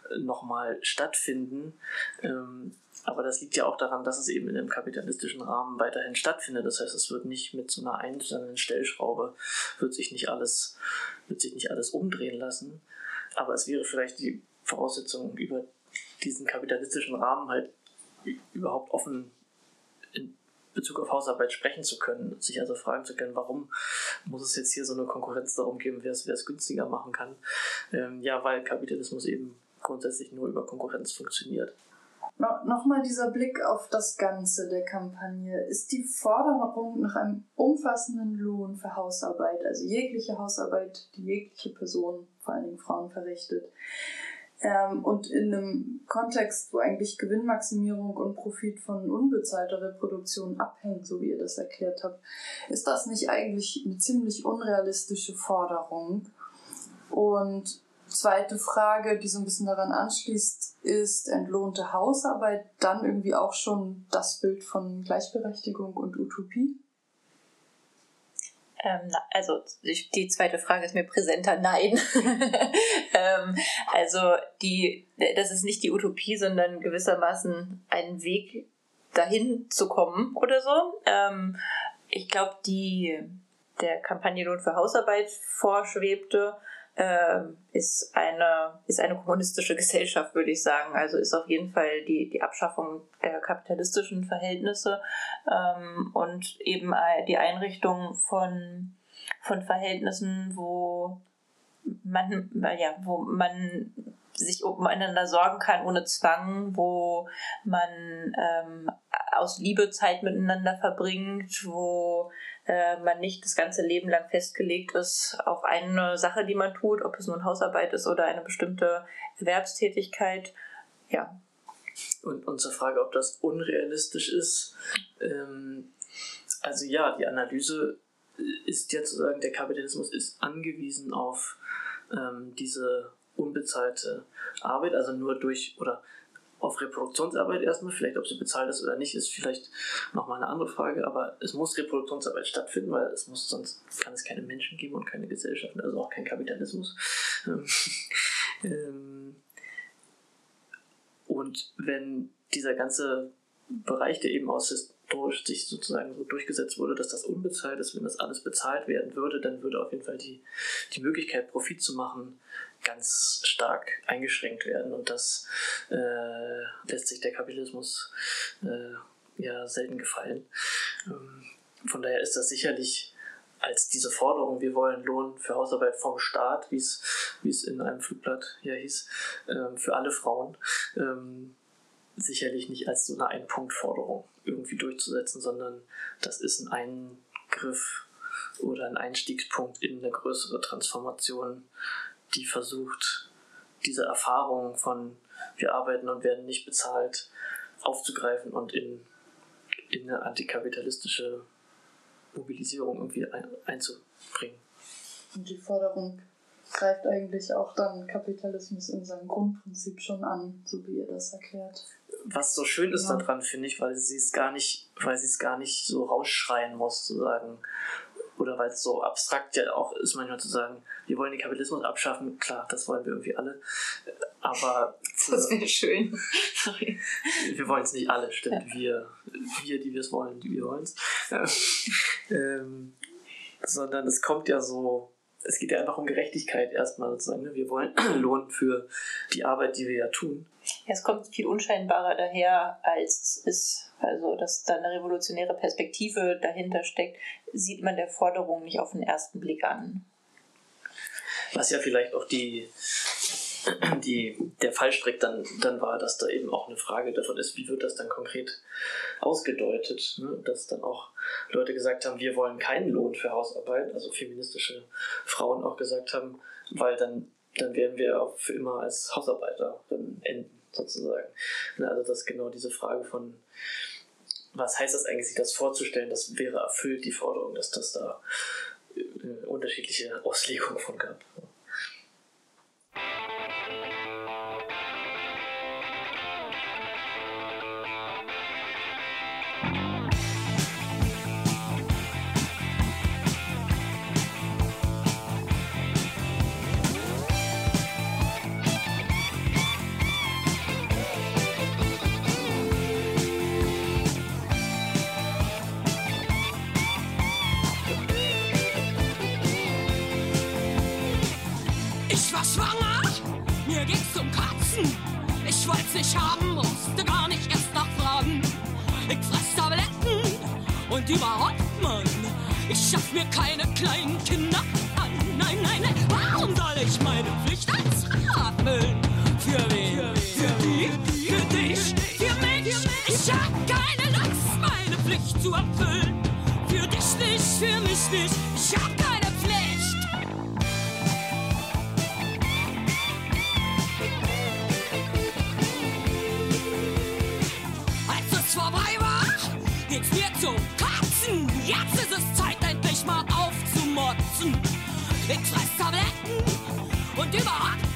äh, nochmal stattfinden. Ähm, aber das liegt ja auch daran, dass es eben in einem kapitalistischen Rahmen weiterhin stattfindet. Das heißt, es wird nicht mit so einer einzelnen Stellschraube, wird sich nicht alles, wird sich nicht alles umdrehen lassen. Aber es wäre vielleicht die Voraussetzung, über diesen kapitalistischen Rahmen halt überhaupt offen in Bezug auf Hausarbeit sprechen zu können, sich also fragen zu können, warum muss es jetzt hier so eine Konkurrenz darum geben, wer es, günstiger machen kann. Ähm, ja, weil Kapitalismus eben grundsätzlich nur über Konkurrenz funktioniert. No, Nochmal dieser Blick auf das Ganze der Kampagne. Ist die Forderung nach einem umfassenden Lohn für Hausarbeit, also jegliche Hausarbeit, die jegliche Person, vor allen Dingen Frauen, verrichtet, ähm, und in einem Kontext, wo eigentlich Gewinnmaximierung und Profit von unbezahlter Reproduktion abhängt, so wie ihr das erklärt habt, ist das nicht eigentlich eine ziemlich unrealistische Forderung? Und zweite Frage, die so ein bisschen daran anschließt, ist entlohnte Hausarbeit dann irgendwie auch schon das Bild von Gleichberechtigung und Utopie? Ähm, also die zweite Frage ist mir präsenter, nein. ähm, also die, das ist nicht die Utopie, sondern gewissermaßen ein Weg dahin zu kommen oder so. Ähm, ich glaube, die der Kampagne Lohn für Hausarbeit vorschwebte, äh, ist eine ist eine kommunistische Gesellschaft, würde ich sagen. Also ist auf jeden Fall die die Abschaffung der kapitalistischen Verhältnisse ähm, und eben die Einrichtung von von Verhältnissen, wo man ja wo man sich umeinander sorgen kann ohne Zwang, wo man ähm, aus Liebe Zeit miteinander verbringt, wo äh, man nicht das ganze Leben lang festgelegt ist auf eine Sache, die man tut, ob es nun Hausarbeit ist oder eine bestimmte Erwerbstätigkeit. Ja, Und, und zur Frage, ob das unrealistisch ist. Ähm, also ja, die Analyse ist ja zu sagen, der Kapitalismus ist angewiesen auf ähm, diese unbezahlte Arbeit, also nur durch oder auf Reproduktionsarbeit erstmal, vielleicht ob sie bezahlt ist oder nicht, ist vielleicht nochmal eine andere Frage, aber es muss Reproduktionsarbeit stattfinden, weil es muss, sonst kann es keine Menschen geben und keine Gesellschaften, also auch kein Kapitalismus. Ähm, und wenn dieser ganze Bereich, der eben aus historisch sich sozusagen so durchgesetzt wurde, dass das unbezahlt ist, wenn das alles bezahlt werden würde, dann würde auf jeden Fall die, die Möglichkeit, Profit zu machen, ganz stark eingeschränkt werden. Und das äh, lässt sich der Kapitalismus äh, ja selten gefallen. Ähm, von daher ist das sicherlich als diese Forderung, wir wollen Lohn für Hausarbeit vom Staat, wie es, in einem Flugblatt hier hieß, ähm, für alle Frauen, ähm, sicherlich nicht als so eine Ein-Punkt-Forderung irgendwie durchzusetzen, sondern das ist ein Eingriff oder ein Einstiegspunkt in eine größere Transformation, die versucht, diese Erfahrung von wir arbeiten und werden nicht bezahlt aufzugreifen und in, in eine antikapitalistische Mobilisierung irgendwie ein, einzubringen. Und die Forderung greift eigentlich auch dann Kapitalismus in seinem Grundprinzip schon an, so wie ihr das erklärt. Was so schön ist Ja. daran, finde ich, weil sie es gar nicht, weil sie es gar nicht so rausschreien muss, zu sagen, oder weil es so abstrakt ja auch ist, manchmal zu sagen, wir wollen den Kapitalismus abschaffen, klar, das wollen wir irgendwie alle, aber Das wäre schön. Sorry. wir wollen es nicht alle, stimmt, wir, wir, die wir es wollen, die wir wollen es, ähm, sondern es kommt ja so, es geht ja einfach um Gerechtigkeit erstmal sozusagen, ne? wir wollen Lohn für die Arbeit, die wir ja tun. Ja, es kommt viel unscheinbarer daher, als es ist. Also, dass da eine revolutionäre Perspektive dahinter steckt, sieht man der Forderung nicht auf den ersten Blick an. Was ja vielleicht auch die, die, der Fallstrick dann, dann war, dass da eben auch eine Frage davon ist, wie wird das dann konkret ausgedeutet. Ne? Dass dann auch Leute gesagt haben, wir wollen keinen Lohn für Hausarbeit, also feministische Frauen auch gesagt haben, weil dann, dann werden wir auch für immer als Hausarbeiter enden, sozusagen. Ne? Also das ist genau diese Frage von, was heißt das eigentlich, sich das vorzustellen, das wäre erfüllt, die Forderung, dass das da äh, unterschiedliche Auslegungen von gab. Ich wollt's nicht haben, musste gar nicht erst nachfragen. Ich fress Tabletten und überhaupt, Mann. Ich schaff mir keine kleinen Kinder an. Nein, nein, nein, warum soll ich meine Pflicht als Frau erfüllen? Für wen? Für die? Für dich? Für mich? Ich hab keine Lust, meine Pflicht zu erfüllen. Für dich nicht, für mich nicht. Ich hab Ich fress Tabletten und überhaupt,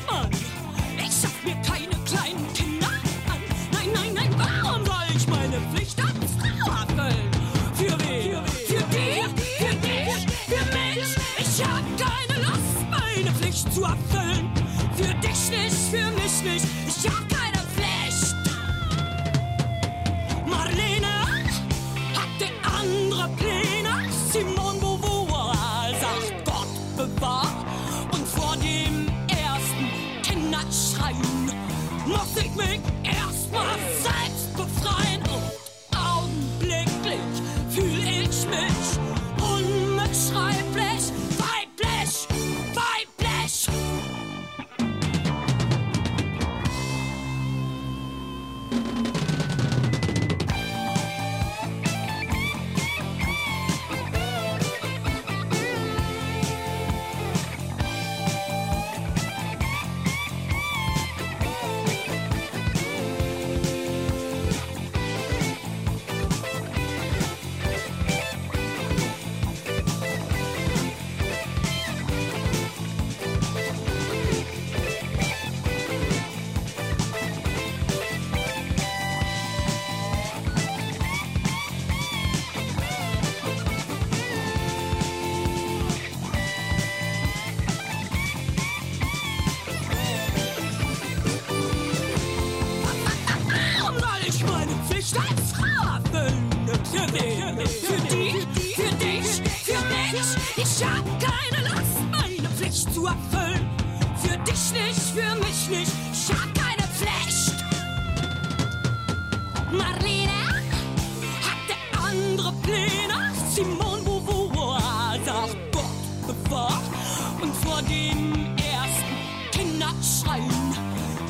Und vor dem ersten Kinderschreien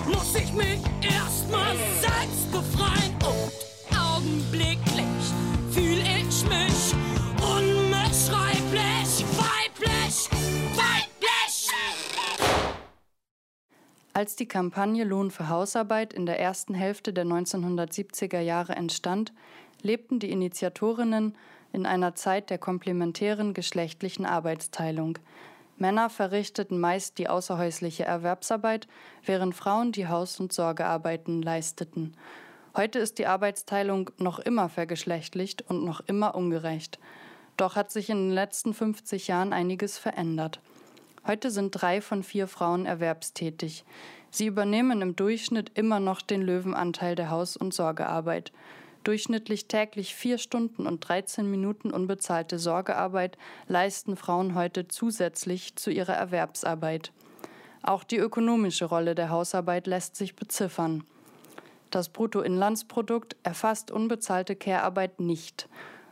muss ich mich erstmal selbst befreien. Und augenblicklich fühl ich mich unbeschreiblich weiblich, weiblich. Als die Kampagne Lohn für Hausarbeit in der ersten Hälfte der 1970er Jahre entstand, lebten die Initiatorinnen in einer Zeit der komplementären geschlechtlichen Arbeitsteilung. Männer verrichteten meist die außerhäusliche Erwerbsarbeit, während Frauen die Haus- und Sorgearbeiten leisteten. Heute ist die Arbeitsteilung noch immer vergeschlechtlicht und noch immer ungerecht. Doch hat sich in den letzten 50 Jahren einiges verändert. Heute sind drei von vier Frauen erwerbstätig. Sie übernehmen im Durchschnitt immer noch den Löwenanteil der Haus- und Sorgearbeit. Durchschnittlich täglich vier Stunden und 13 Minuten unbezahlte Sorgearbeit leisten Frauen heute zusätzlich zu ihrer Erwerbsarbeit. Auch die ökonomische Rolle der Hausarbeit lässt sich beziffern. Das Bruttoinlandsprodukt erfasst unbezahlte Care-Arbeit nicht.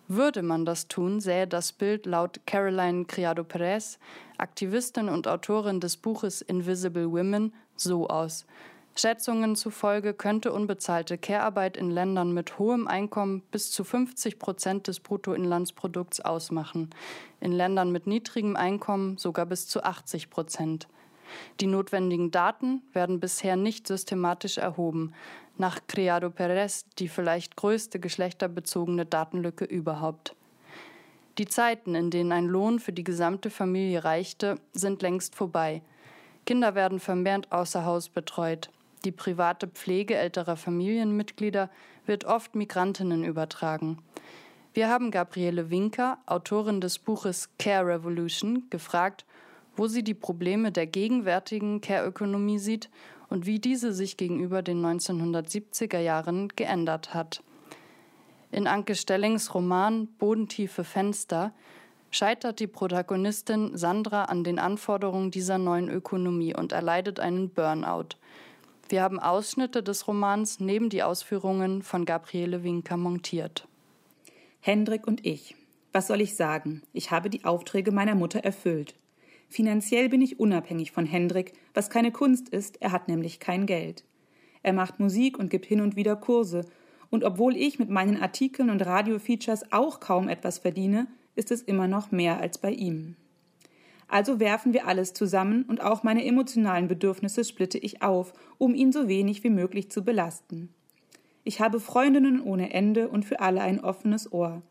Würde man das tun, sähe das Bild laut Caroline Criado Perez, Aktivistin und Autorin des Buches Invisible Women, so aus. Schätzungen zufolge könnte unbezahlte Care-Arbeit in Ländern mit hohem Einkommen bis zu 50 Prozent des Bruttoinlandsprodukts ausmachen, in Ländern mit niedrigem Einkommen sogar bis zu 80 Prozent. Die notwendigen Daten werden bisher nicht systematisch erhoben, nach Criado Perez die vielleicht größte geschlechterbezogene Datenlücke überhaupt. Die Zeiten, in denen ein Lohn für die gesamte Familie reichte, sind längst vorbei. Kinder werden vermehrt außer Haus betreut. Die private Pflege älterer Familienmitglieder wird oft Migrantinnen übertragen. Wir haben Gabriele Winker, Autorin des Buches Care Revolution, gefragt, wo sie die Probleme der gegenwärtigen Care-Ökonomie sieht und wie diese sich gegenüber den 1970er Jahren geändert hat. In Anke Stellings Roman Bodentiefe Fenster scheitert die Protagonistin Sandra an den Anforderungen dieser neuen Ökonomie und erleidet einen Burnout. Wir haben Ausschnitte des Romans neben die Ausführungen von Gabriele Winker montiert. Hendrik und ich. Was soll ich sagen? Ich habe die Aufträge meiner Mutter erfüllt. Finanziell bin ich unabhängig von Hendrik, was keine Kunst ist, er hat nämlich kein Geld. Er macht Musik und gibt hin und wieder Kurse, und obwohl ich mit meinen Artikeln und Radiofeatures auch kaum etwas verdiene, ist es immer noch mehr als bei ihm. Also werfen wir alles zusammen und auch meine emotionalen Bedürfnisse splitte ich auf, um ihn so wenig wie möglich zu belasten. Ich habe Freundinnen ohne Ende und für alle ein offenes Ohr.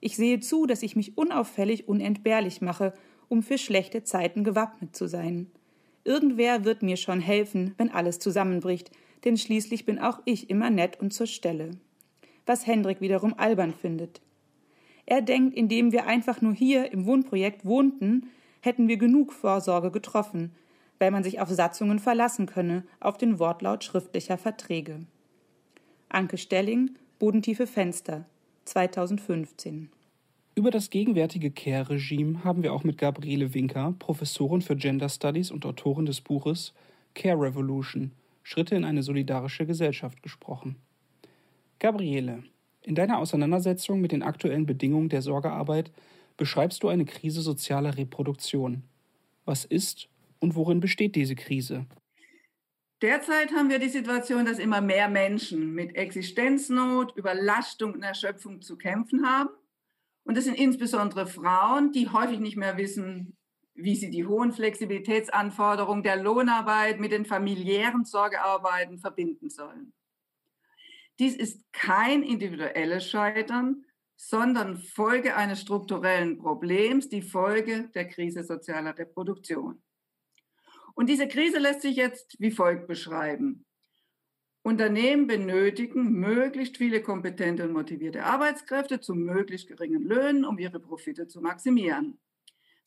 Ich sehe zu, dass ich mich unauffällig unentbehrlich mache um für schlechte Zeiten gewappnet zu sein. Irgendwer wird mir schon helfen, wenn alles zusammenbricht, denn schließlich bin auch ich immer nett und zur Stelle. Was Hendrik wiederum albern findet. Er denkt, indem wir einfach nur hier im Wohnprojekt wohnten, hätten wir genug Vorsorge getroffen, weil man sich auf Satzungen verlassen könne, auf den Wortlaut schriftlicher Verträge. Anke Stelling, Bodentiefe Fenster, 2015. Über das gegenwärtige Care-Regime haben wir auch mit Gabriele Winker, Professorin für Gender Studies und Autorin des Buches Care Revolution Schritte in eine solidarische Gesellschaft gesprochen. Gabriele, in deiner Auseinandersetzung mit den aktuellen Bedingungen der Sorgearbeit beschreibst du eine Krise sozialer Reproduktion. Was ist und worin besteht diese Krise? Derzeit haben wir die Situation, dass immer mehr Menschen mit Existenznot, Überlastung und Erschöpfung zu kämpfen haben und das sind insbesondere Frauen, die häufig nicht mehr wissen, wie sie die hohen Flexibilitätsanforderungen der Lohnarbeit mit den familiären Sorgearbeiten verbinden sollen. Dies ist kein individuelles Scheitern, sondern Folge eines strukturellen Problems, die Folge der Krise sozialer Reproduktion. Und diese Krise lässt sich jetzt wie folgt beschreiben. Unternehmen benötigen möglichst viele kompetente und motivierte Arbeitskräfte zu möglichst geringen Löhnen, um ihre Profite zu maximieren.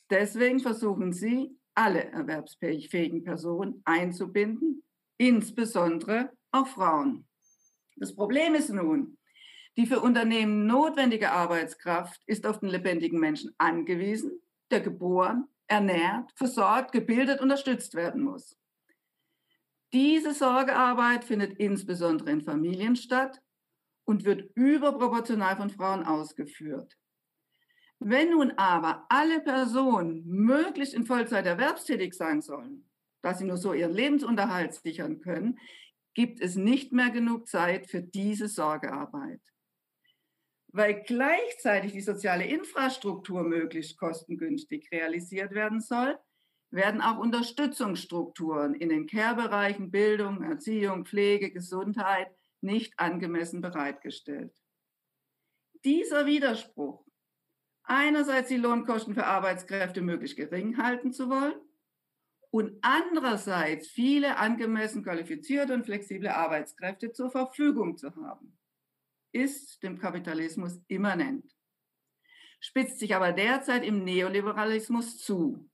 Deswegen versuchen sie, alle erwerbsfähigen Personen einzubinden, insbesondere auch Frauen. Das Problem ist nun, Die für Unternehmen notwendige Arbeitskraft ist auf den lebendigen Menschen angewiesen, der geboren, ernährt, versorgt, gebildet, unterstützt werden muss. Diese Sorgearbeit findet insbesondere in Familien statt und wird überproportional von Frauen ausgeführt. Wenn nun aber alle Personen möglichst in Vollzeit erwerbstätig sein sollen, da sie nur so ihren Lebensunterhalt sichern können, gibt es nicht mehr genug Zeit für diese Sorgearbeit. Weil gleichzeitig die soziale Infrastruktur möglichst kostengünstig realisiert werden soll, werden auch Unterstützungsstrukturen in den Care-Bereichen Bildung, Erziehung, Pflege, Gesundheit nicht angemessen bereitgestellt. Dieser Widerspruch, einerseits die Lohnkosten für Arbeitskräfte möglichst gering halten zu wollen und andererseits viele angemessen qualifizierte und flexible Arbeitskräfte zur Verfügung zu haben, ist dem Kapitalismus immanent, spitzt sich aber derzeit im Neoliberalismus zu.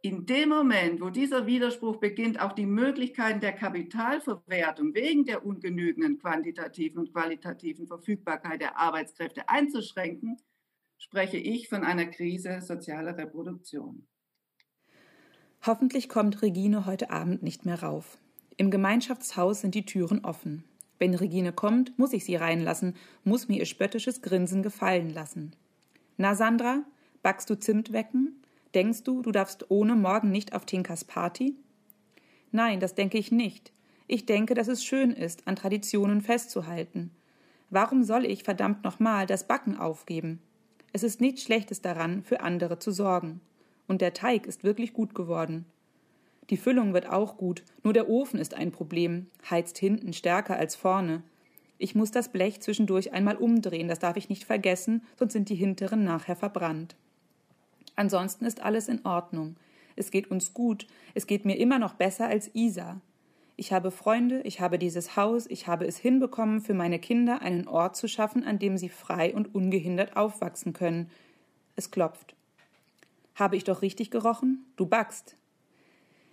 In dem Moment, wo dieser Widerspruch beginnt, auch die Möglichkeiten der Kapitalverwertung wegen der ungenügenden quantitativen und qualitativen Verfügbarkeit der Arbeitskräfte einzuschränken, spreche ich von einer Krise sozialer Reproduktion. Hoffentlich kommt Regine heute Abend nicht mehr rauf. Im Gemeinschaftshaus sind die Türen offen. Wenn Regine kommt, muss ich sie reinlassen, muss mir ihr spöttisches Grinsen gefallen lassen. Na, Sandra, backst du Zimtwecken? Denkst du, du darfst ohne morgen nicht auf Tinkas Party? Nein, das denke ich nicht. Ich denke, dass es schön ist, an Traditionen festzuhalten. Warum soll ich verdammt nochmal das Backen aufgeben? Es ist nichts Schlechtes daran, für andere zu sorgen. Und der Teig ist wirklich gut geworden. Die Füllung wird auch gut, nur der Ofen ist ein Problem, heizt hinten stärker als vorne. Ich muss das Blech zwischendurch einmal umdrehen, das darf ich nicht vergessen, sonst sind die hinteren nachher verbrannt. Ansonsten ist alles in Ordnung. Es geht uns gut, es geht mir immer noch besser als Isa. Ich habe Freunde, ich habe dieses Haus, ich habe es hinbekommen, für meine Kinder einen Ort zu schaffen, an dem sie frei und ungehindert aufwachsen können. Es klopft. Habe ich doch richtig gerochen? Du backst.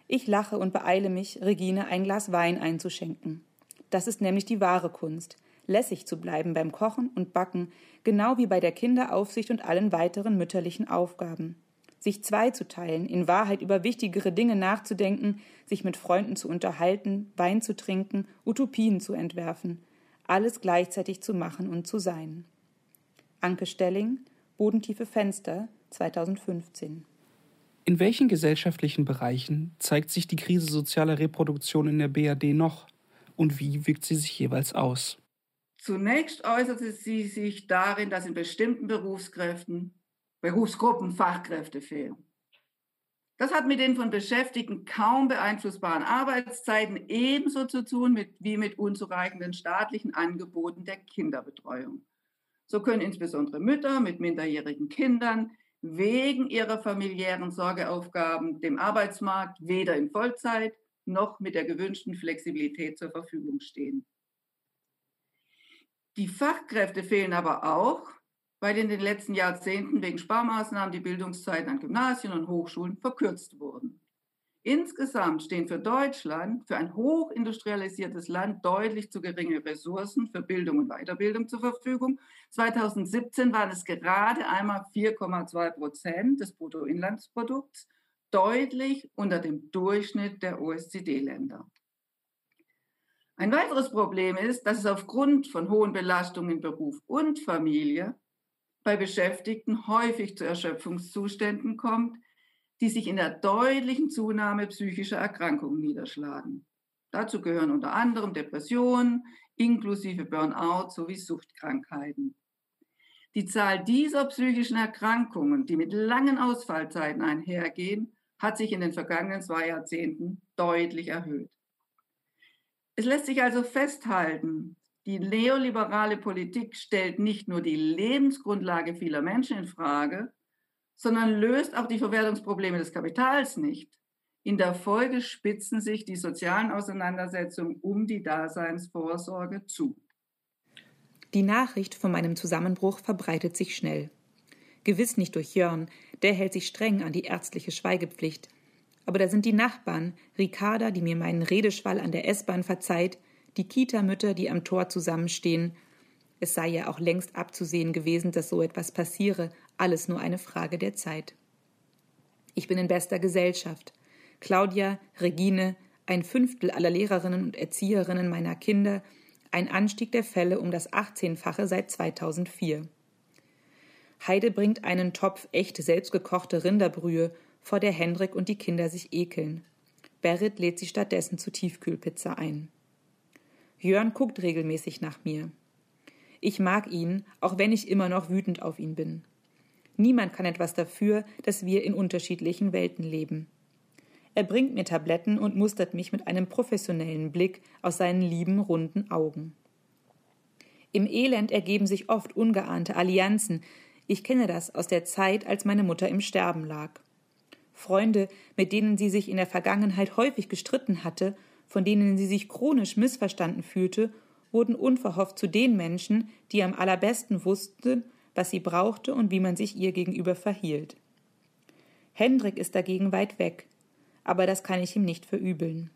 Ich lache und beeile mich, Regine ein Glas Wein einzuschenken. Das ist nämlich die wahre Kunst, lässig zu bleiben beim Kochen und Backen, genau wie bei der Kinderaufsicht und allen weiteren mütterlichen Aufgaben. Sich zweizuteilen, in Wahrheit über wichtigere Dinge nachzudenken, sich mit Freunden zu unterhalten, Wein zu trinken, Utopien zu entwerfen, alles gleichzeitig zu machen und zu sein. Anke Stelling, Bodentiefe Fenster, 2015. In welchen gesellschaftlichen Bereichen zeigt sich die Krise sozialer Reproduktion in der BRD noch und wie wirkt sie sich jeweils aus? Zunächst äußerte sie sich darin, dass in bestimmten Berufskräften, Berufsgruppen Fachkräfte fehlen. Das hat mit den von Beschäftigten kaum beeinflussbaren Arbeitszeiten ebenso zu tun mit, wie mit unzureichenden staatlichen Angeboten der Kinderbetreuung. So können insbesondere Mütter mit minderjährigen Kindern wegen ihrer familiären Sorgeaufgaben dem Arbeitsmarkt weder in Vollzeit noch mit der gewünschten Flexibilität zur Verfügung stehen. Die Fachkräfte fehlen aber auch, weil in den letzten Jahrzehnten wegen Sparmaßnahmen die Bildungszeiten an Gymnasien und Hochschulen verkürzt wurden. Insgesamt stehen für Deutschland, für ein hochindustrialisiertes Land, deutlich zu geringe Ressourcen für Bildung und Weiterbildung zur Verfügung. 2017 waren es gerade einmal 4,2 Prozent des Bruttoinlandsprodukts, deutlich unter dem Durchschnitt der OECD-Länder. Ein weiteres Problem ist, dass es aufgrund von hohen Belastungen in Beruf und Familie bei Beschäftigten häufig zu Erschöpfungszuständen kommt, die sich in der deutlichen Zunahme psychischer Erkrankungen niederschlagen. Dazu gehören unter anderem Depressionen, inklusive Burnout sowie Suchtkrankheiten. Die Zahl dieser psychischen Erkrankungen, die mit langen Ausfallzeiten einhergehen, hat sich in den vergangenen zwei Jahrzehnten deutlich erhöht. Es lässt sich also festhalten, die neoliberale Politik stellt nicht nur die Lebensgrundlage vieler Menschen in Frage, sondern löst auch die Verwertungsprobleme des Kapitals nicht. In der Folge spitzen sich die sozialen Auseinandersetzungen um die Daseinsvorsorge zu. Die Nachricht von meinem Zusammenbruch verbreitet sich schnell. Gewiss nicht durch Jörn, der hält sich streng an die ärztliche Schweigepflicht. Aber da sind die Nachbarn, Ricarda, die mir meinen Redeschwall an der S-Bahn verzeiht, die Kita-Mütter, die am Tor zusammenstehen. Es sei ja auch längst abzusehen gewesen, dass so etwas passiere, alles nur eine Frage der Zeit. Ich bin in bester Gesellschaft. Claudia, Regine, ein Fünftel aller Lehrerinnen und Erzieherinnen meiner Kinder, ein Anstieg der Fälle um das 18-fache seit 2004. Heide bringt einen Topf echt selbstgekochte Rinderbrühe, vor der Hendrik und die Kinder sich ekeln. Berit lädt sie stattdessen zu Tiefkühlpizza ein. Jörn guckt regelmäßig nach mir. Ich mag ihn, auch wenn ich immer noch wütend auf ihn bin. Niemand kann etwas dafür, dass wir in unterschiedlichen Welten leben. Er bringt mir Tabletten und mustert mich mit einem professionellen Blick aus seinen lieben, runden Augen. Im Elend ergeben sich oft ungeahnte Allianzen. Ich kenne das aus der Zeit, als meine Mutter im Sterben lag. Freunde, mit denen sie sich in der Vergangenheit häufig gestritten hatte, von denen sie sich chronisch missverstanden fühlte, wurden unverhofft zu den Menschen, die am allerbesten wussten, was sie brauchte und wie man sich ihr gegenüber verhielt. Hendrik ist dagegen weit weg, aber das kann ich ihm nicht verübeln.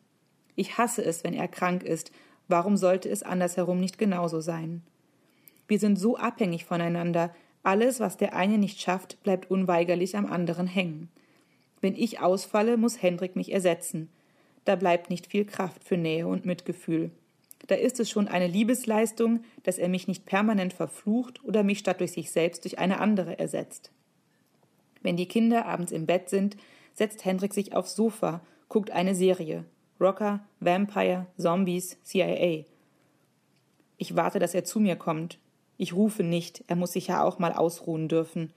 Ich hasse es, wenn er krank ist, warum sollte es andersherum nicht genauso sein? Wir sind so abhängig voneinander, alles, was der eine nicht schafft, bleibt unweigerlich am anderen hängen. Wenn ich ausfalle, muss Hendrik mich ersetzen. Da bleibt nicht viel Kraft für Nähe und Mitgefühl. Da ist es schon eine Liebesleistung, dass er mich nicht permanent verflucht oder mich statt durch sich selbst durch eine andere ersetzt. Wenn die Kinder abends im Bett sind, setzt Hendrik sich aufs Sofa, guckt eine Serie. Rocker, Vampire, Zombies, CIA. Ich warte, dass er zu mir kommt. Ich rufe nicht, er muss sich ja auch mal ausruhen dürfen.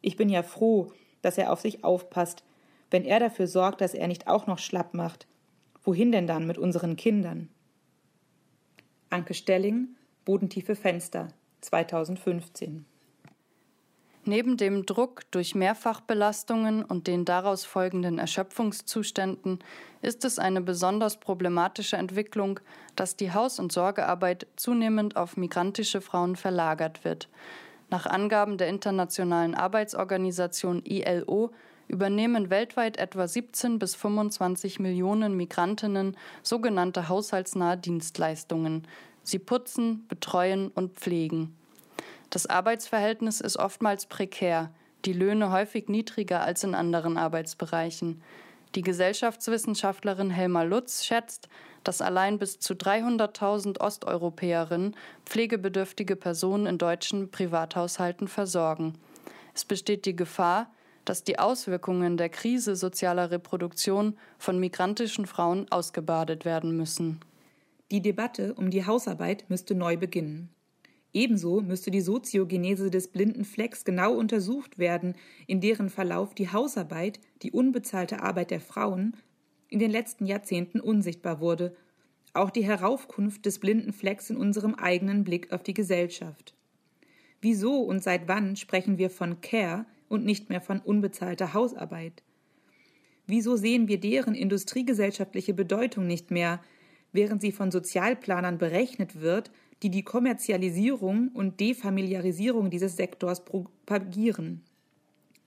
Ich bin ja froh, dass er auf sich aufpasst, wenn er dafür sorgt, dass er nicht auch noch schlapp macht. Wohin denn dann mit unseren Kindern? Anke Stelling, Bodentiefe Fenster, 2015. Neben dem Druck durch Mehrfachbelastungen und den daraus folgenden Erschöpfungszuständen ist es eine besonders problematische Entwicklung, dass die Haus- und Sorgearbeit zunehmend auf migrantische Frauen verlagert wird. Nach Angaben der Internationalen Arbeitsorganisation ILO übernehmen weltweit etwa 17 bis 25 Millionen Migrantinnen sogenannte haushaltsnahe Dienstleistungen. Sie putzen, betreuen und pflegen. Das Arbeitsverhältnis ist oftmals prekär, die Löhne häufig niedriger als in anderen Arbeitsbereichen. Die Gesellschaftswissenschaftlerin Helma Lutz schätzt, dass allein bis zu 300.000 Osteuropäerinnen pflegebedürftige Personen in deutschen Privathaushalten versorgen. Es besteht die Gefahr, dass die Auswirkungen der Krise sozialer Reproduktion von migrantischen Frauen ausgebadet werden müssen. Die Debatte um die Hausarbeit müsste neu beginnen. Ebenso müsste die Soziogenese des blinden Flecks genau untersucht werden, in deren Verlauf die Hausarbeit, die unbezahlte Arbeit der Frauen, in den letzten Jahrzehnten unsichtbar wurde, auch die Heraufkunft des blinden Flecks in unserem eigenen Blick auf die Gesellschaft. Wieso und seit wann sprechen wir von Care, und nicht mehr von unbezahlter Hausarbeit? Wieso sehen wir deren industriegesellschaftliche Bedeutung nicht mehr, während sie von Sozialplanern berechnet wird, die die Kommerzialisierung und Defamiliarisierung dieses Sektors propagieren?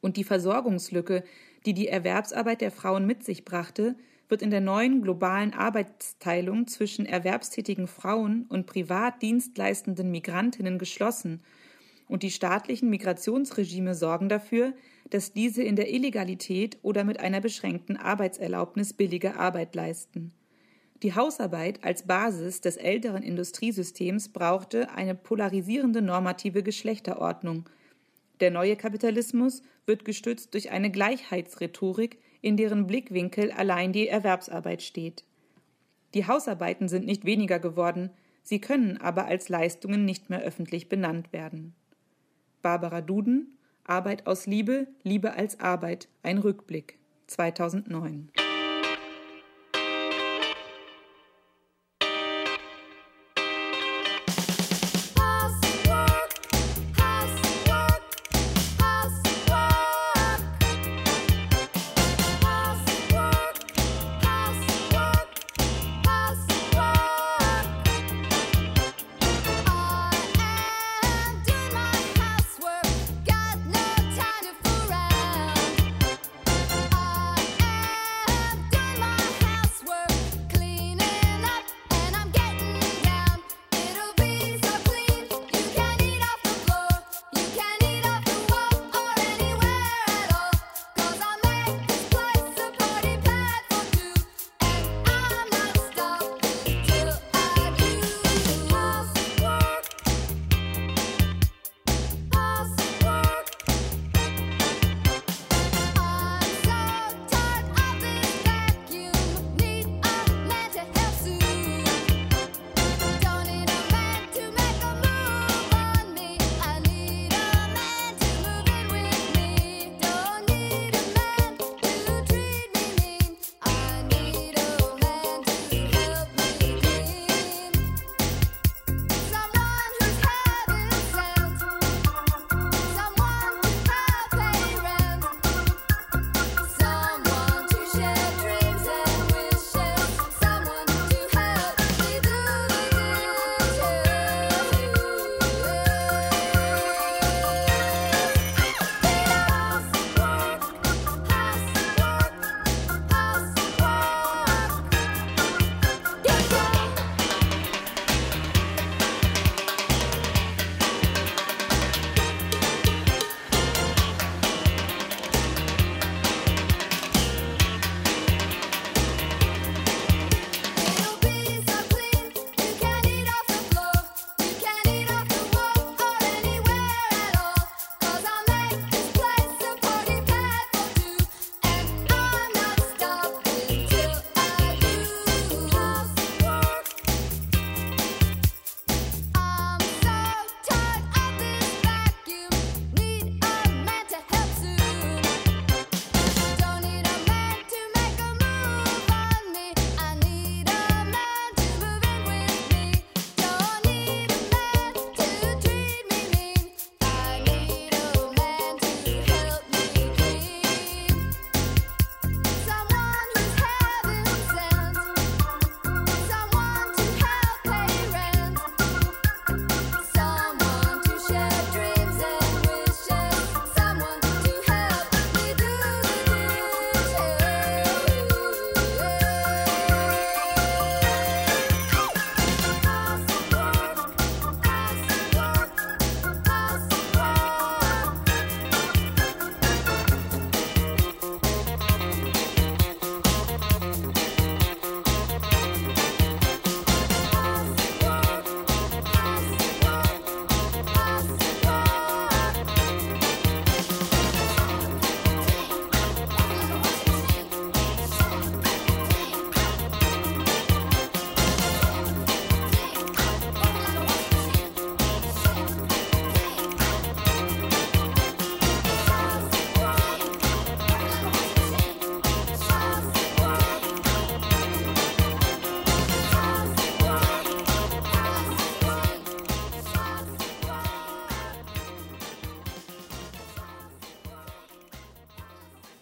Und die Versorgungslücke, die die Erwerbsarbeit der Frauen mit sich brachte, wird in der neuen globalen Arbeitsteilung zwischen erwerbstätigen Frauen und privat dienstleistenden Migrantinnen geschlossen und die staatlichen Migrationsregime sorgen dafür, dass diese in der Illegalität oder mit einer beschränkten Arbeitserlaubnis billige Arbeit leisten. Die Hausarbeit als Basis des älteren Industriesystems brauchte eine polarisierende normative Geschlechterordnung. Der neue Kapitalismus wird gestützt durch eine Gleichheitsrhetorik, in deren Blickwinkel allein die Erwerbsarbeit steht. Die Hausarbeiten sind nicht weniger geworden, sie können aber als Leistungen nicht mehr öffentlich benannt werden. Barbara Duden, Arbeit aus Liebe, Liebe als Arbeit, ein Rückblick, 2009.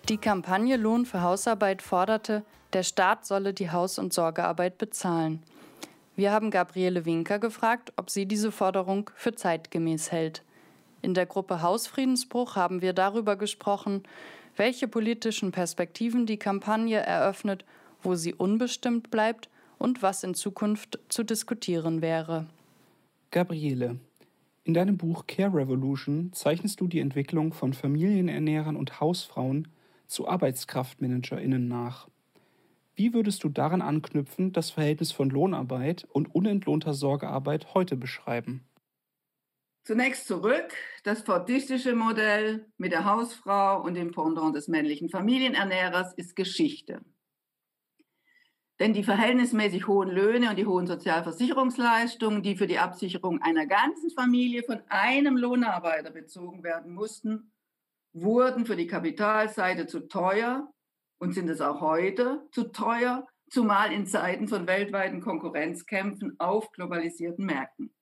Die Kampagne Lohn für Hausarbeit forderte, der Staat solle die Haus- und Sorgearbeit bezahlen. Wir haben Gabriele Winker gefragt, ob sie diese Forderung für zeitgemäß hält. In der Gruppe Hausfriedensbruch haben wir darüber gesprochen, welche politischen Perspektiven die Kampagne eröffnet, wo sie unbestimmt bleibt und was in Zukunft zu diskutieren wäre. Gabriele, in deinem Buch Care Revolution zeichnest du die Entwicklung von Familienernährern und Hausfrauen zu ArbeitskraftmanagerInnen nach. Wie würdest du daran anknüpfen, das Verhältnis von Lohnarbeit und unentlohnter Sorgearbeit heute beschreiben? Zunächst zurück. Das fordistische Modell mit der Hausfrau und dem Pendant des männlichen Familienernährers ist Geschichte. Denn die verhältnismäßig hohen Löhne und die hohen Sozialversicherungsleistungen, die für die Absicherung einer ganzen Familie von einem Lohnarbeiter bezogen werden mussten, wurden für die Kapitalseite zu teuer und sind es auch heute zu teuer, zumal in Zeiten von weltweiten Konkurrenzkämpfen auf globalisierten Märkten.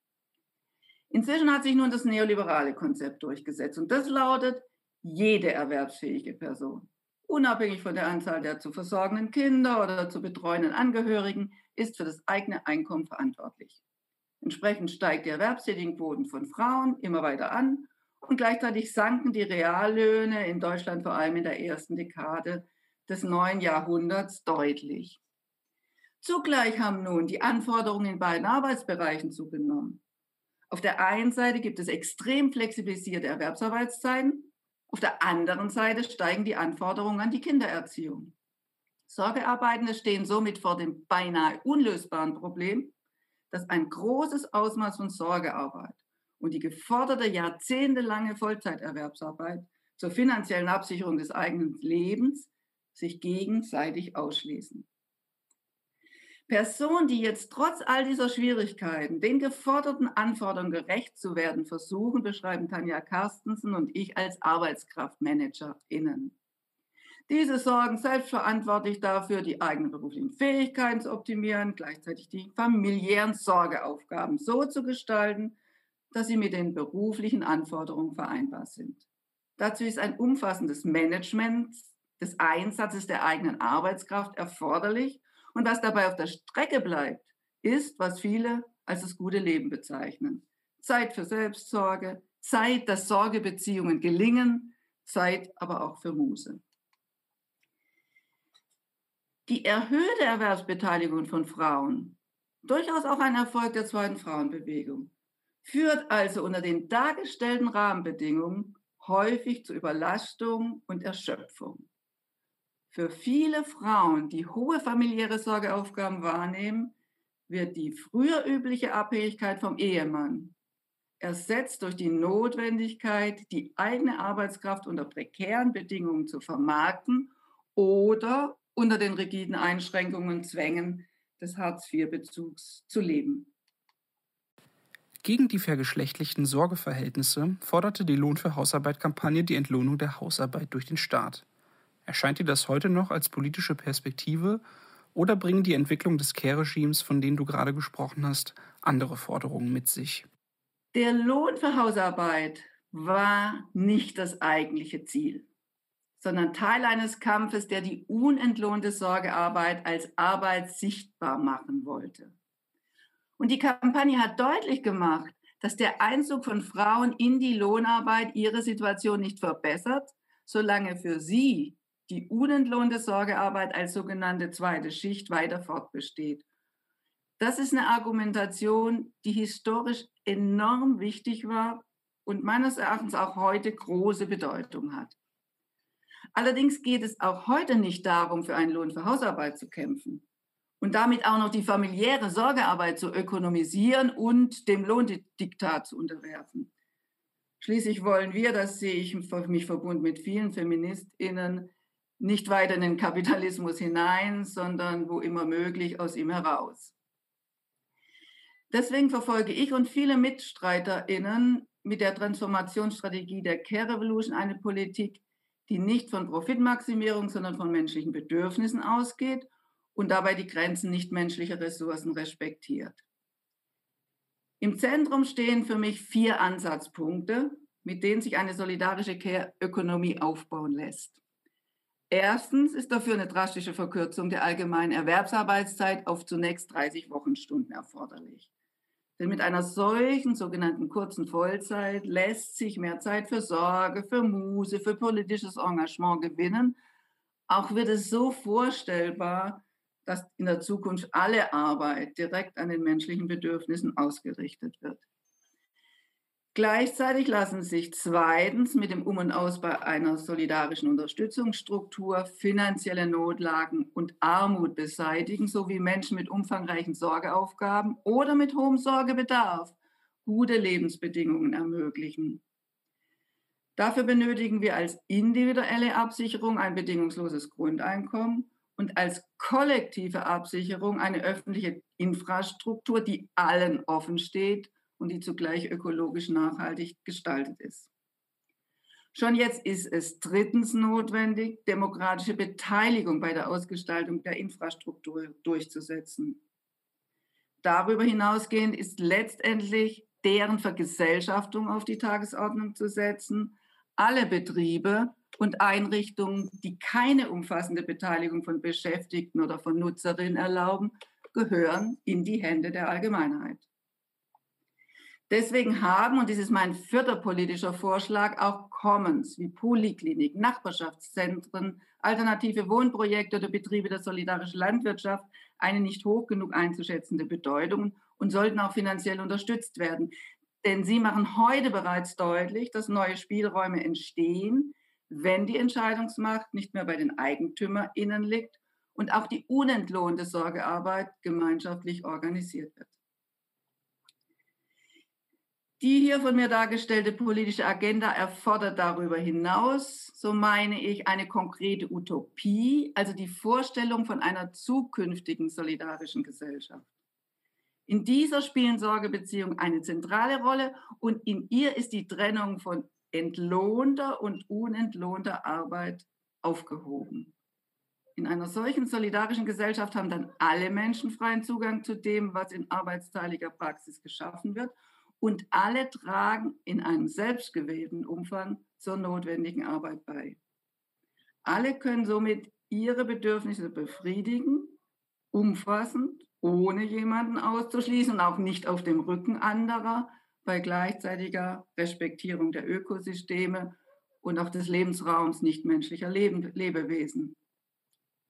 Inzwischen hat sich nun das neoliberale Konzept durchgesetzt und das lautet, jede erwerbsfähige Person, unabhängig von der Anzahl der zu versorgenden Kinder oder zu betreuenden Angehörigen, ist für das eigene Einkommen verantwortlich. Entsprechend steigt die Erwerbstätigenquoten von Frauen immer weiter an und gleichzeitig sanken die Reallöhne in Deutschland vor allem in der ersten Dekade des neuen Jahrhunderts deutlich. Zugleich haben nun die Anforderungen in beiden Arbeitsbereichen zugenommen. Auf der einen Seite gibt es extrem flexibilisierte Erwerbsarbeitszeiten, auf der anderen Seite steigen die Anforderungen an die Kindererziehung. Sorgearbeitende stehen somit vor dem beinahe unlösbaren Problem, dass ein großes Ausmaß von Sorgearbeit und die geforderte jahrzehntelange Vollzeiterwerbsarbeit zur finanziellen Absicherung des eigenen Lebens sich gegenseitig ausschließen. Personen, die jetzt trotz all dieser Schwierigkeiten den geforderten Anforderungen gerecht zu werden versuchen, beschreiben Tanja Carstensen und ich als ArbeitskraftmanagerInnen. Diese sorgen selbstverantwortlich dafür, die eigenen beruflichen Fähigkeiten zu optimieren, gleichzeitig die familiären Sorgeaufgaben so zu gestalten, dass sie mit den beruflichen Anforderungen vereinbar sind. Dazu ist ein umfassendes Management des Einsatzes der eigenen Arbeitskraft erforderlich. Und was dabei auf der Strecke bleibt, ist, was viele als das gute Leben bezeichnen. Zeit für Selbstsorge, Zeit, dass Sorgebeziehungen gelingen, Zeit aber auch für Muße. Die erhöhte Erwerbsbeteiligung von Frauen, durchaus auch ein Erfolg der zweiten Frauenbewegung, führt also unter den dargestellten Rahmenbedingungen häufig zu Überlastung und Erschöpfung. Für viele Frauen, die hohe familiäre Sorgeaufgaben wahrnehmen, wird die früher übliche Abhängigkeit vom Ehemann ersetzt durch die Notwendigkeit, die eigene Arbeitskraft unter prekären Bedingungen zu vermarkten oder unter den rigiden Einschränkungen und Zwängen des Hartz-IV-Bezugs zu leben. Gegen die vergeschlechtlichten Sorgeverhältnisse forderte die Lohn für Hausarbeit-Kampagne die Entlohnung der Hausarbeit durch den Staat. Erscheint dir das heute noch als politische Perspektive oder bringen die Entwicklung des Care-Regimes, von denen du gerade gesprochen hast, andere Forderungen mit sich? Der Lohn für Hausarbeit war nicht das eigentliche Ziel, sondern Teil eines Kampfes, der die unentlohnte Sorgearbeit als Arbeit sichtbar machen wollte. Und die Kampagne hat deutlich gemacht, dass der Einzug von Frauen in die Lohnarbeit ihre Situation nicht verbessert, solange für sie die unentlohnte Sorgearbeit als sogenannte zweite Schicht weiter fortbesteht. Das ist eine Argumentation, die historisch enorm wichtig war und meines Erachtens auch heute große Bedeutung hat. Allerdings geht es auch heute nicht darum, für einen Lohn für Hausarbeit zu kämpfen und damit auch noch die familiäre Sorgearbeit zu ökonomisieren und dem Lohndiktat zu unterwerfen. Schließlich wollen wir, das sehe ich mich verbunden mit vielen Feministinnen, nicht weiter in den Kapitalismus hinein, sondern wo immer möglich aus ihm heraus. Deswegen verfolge ich und viele MitstreiterInnen mit der Transformationsstrategie der Care Revolution eine Politik, die nicht von Profitmaximierung, sondern von menschlichen Bedürfnissen ausgeht und dabei die Grenzen nichtmenschlicher Ressourcen respektiert. Im Zentrum stehen für mich vier Ansatzpunkte, mit denen sich eine solidarische Care-Ökonomie aufbauen lässt. Erstens ist dafür eine drastische Verkürzung der allgemeinen Erwerbsarbeitszeit auf zunächst 30 Wochenstunden erforderlich. Denn mit einer solchen sogenannten kurzen Vollzeit lässt sich mehr Zeit für Sorge, für Muse, für politisches Engagement gewinnen. Auch wird es so vorstellbar, dass in der Zukunft alle Arbeit direkt an den menschlichen Bedürfnissen ausgerichtet wird. Gleichzeitig lassen sich zweitens mit dem Um und Ausbau einer solidarischen Unterstützungsstruktur finanzielle Notlagen und Armut beseitigen, sowie Menschen mit umfangreichen Sorgeaufgaben oder mit hohem Sorgebedarf gute Lebensbedingungen ermöglichen. Dafür benötigen wir als individuelle Absicherung ein bedingungsloses Grundeinkommen und als kollektive Absicherung eine öffentliche Infrastruktur, die allen offen steht und die zugleich ökologisch nachhaltig gestaltet ist. Schon jetzt ist es drittens notwendig, demokratische Beteiligung bei der Ausgestaltung der Infrastruktur durchzusetzen. Darüber hinausgehend ist letztendlich deren Vergesellschaftung auf die Tagesordnung zu setzen. Alle Betriebe und Einrichtungen, die keine umfassende Beteiligung von Beschäftigten oder von Nutzerinnen erlauben, gehören in die Hände der Allgemeinheit. Deswegen haben, und dies ist mein vierter politischer Vorschlag, auch Commons wie Poliklinik, Nachbarschaftszentren, alternative Wohnprojekte oder Betriebe der solidarischen Landwirtschaft eine nicht hoch genug einzuschätzende Bedeutung und sollten auch finanziell unterstützt werden. Denn sie machen heute bereits deutlich, dass neue Spielräume entstehen, wenn die Entscheidungsmacht nicht mehr bei den EigentümerInnen liegt und auch die unentlohnte Sorgearbeit gemeinschaftlich organisiert wird. Die hier von mir dargestellte politische Agenda erfordert darüber hinaus, so meine ich, eine konkrete Utopie, also die Vorstellung von einer zukünftigen solidarischen Gesellschaft. In dieser spielen Sorgebeziehungen eine zentrale Rolle und in ihr ist die Trennung von entlohnter und unentlohnter Arbeit aufgehoben. In einer solchen solidarischen Gesellschaft haben dann alle Menschen freien Zugang zu dem, was in arbeitsteiliger Praxis geschaffen wird und alle tragen in einem selbstgewählten Umfang zur notwendigen Arbeit bei. Alle können somit ihre Bedürfnisse befriedigen, umfassend, ohne jemanden auszuschließen und auch nicht auf dem Rücken anderer, bei gleichzeitiger Respektierung der Ökosysteme und auch des Lebensraums nichtmenschlicher Leben, Lebewesen.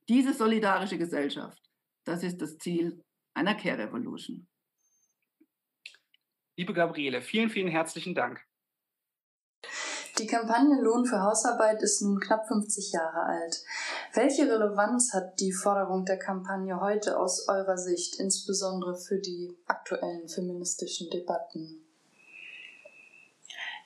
Diese solidarische Gesellschaft, das ist das Ziel einer Care Revolution. Liebe Gabriele, vielen, vielen herzlichen Dank. Die Kampagne Lohn für Hausarbeit ist nun knapp 50 Jahre alt. Welche Relevanz hat die Forderung der Kampagne heute aus eurer Sicht, insbesondere für die aktuellen feministischen Debatten?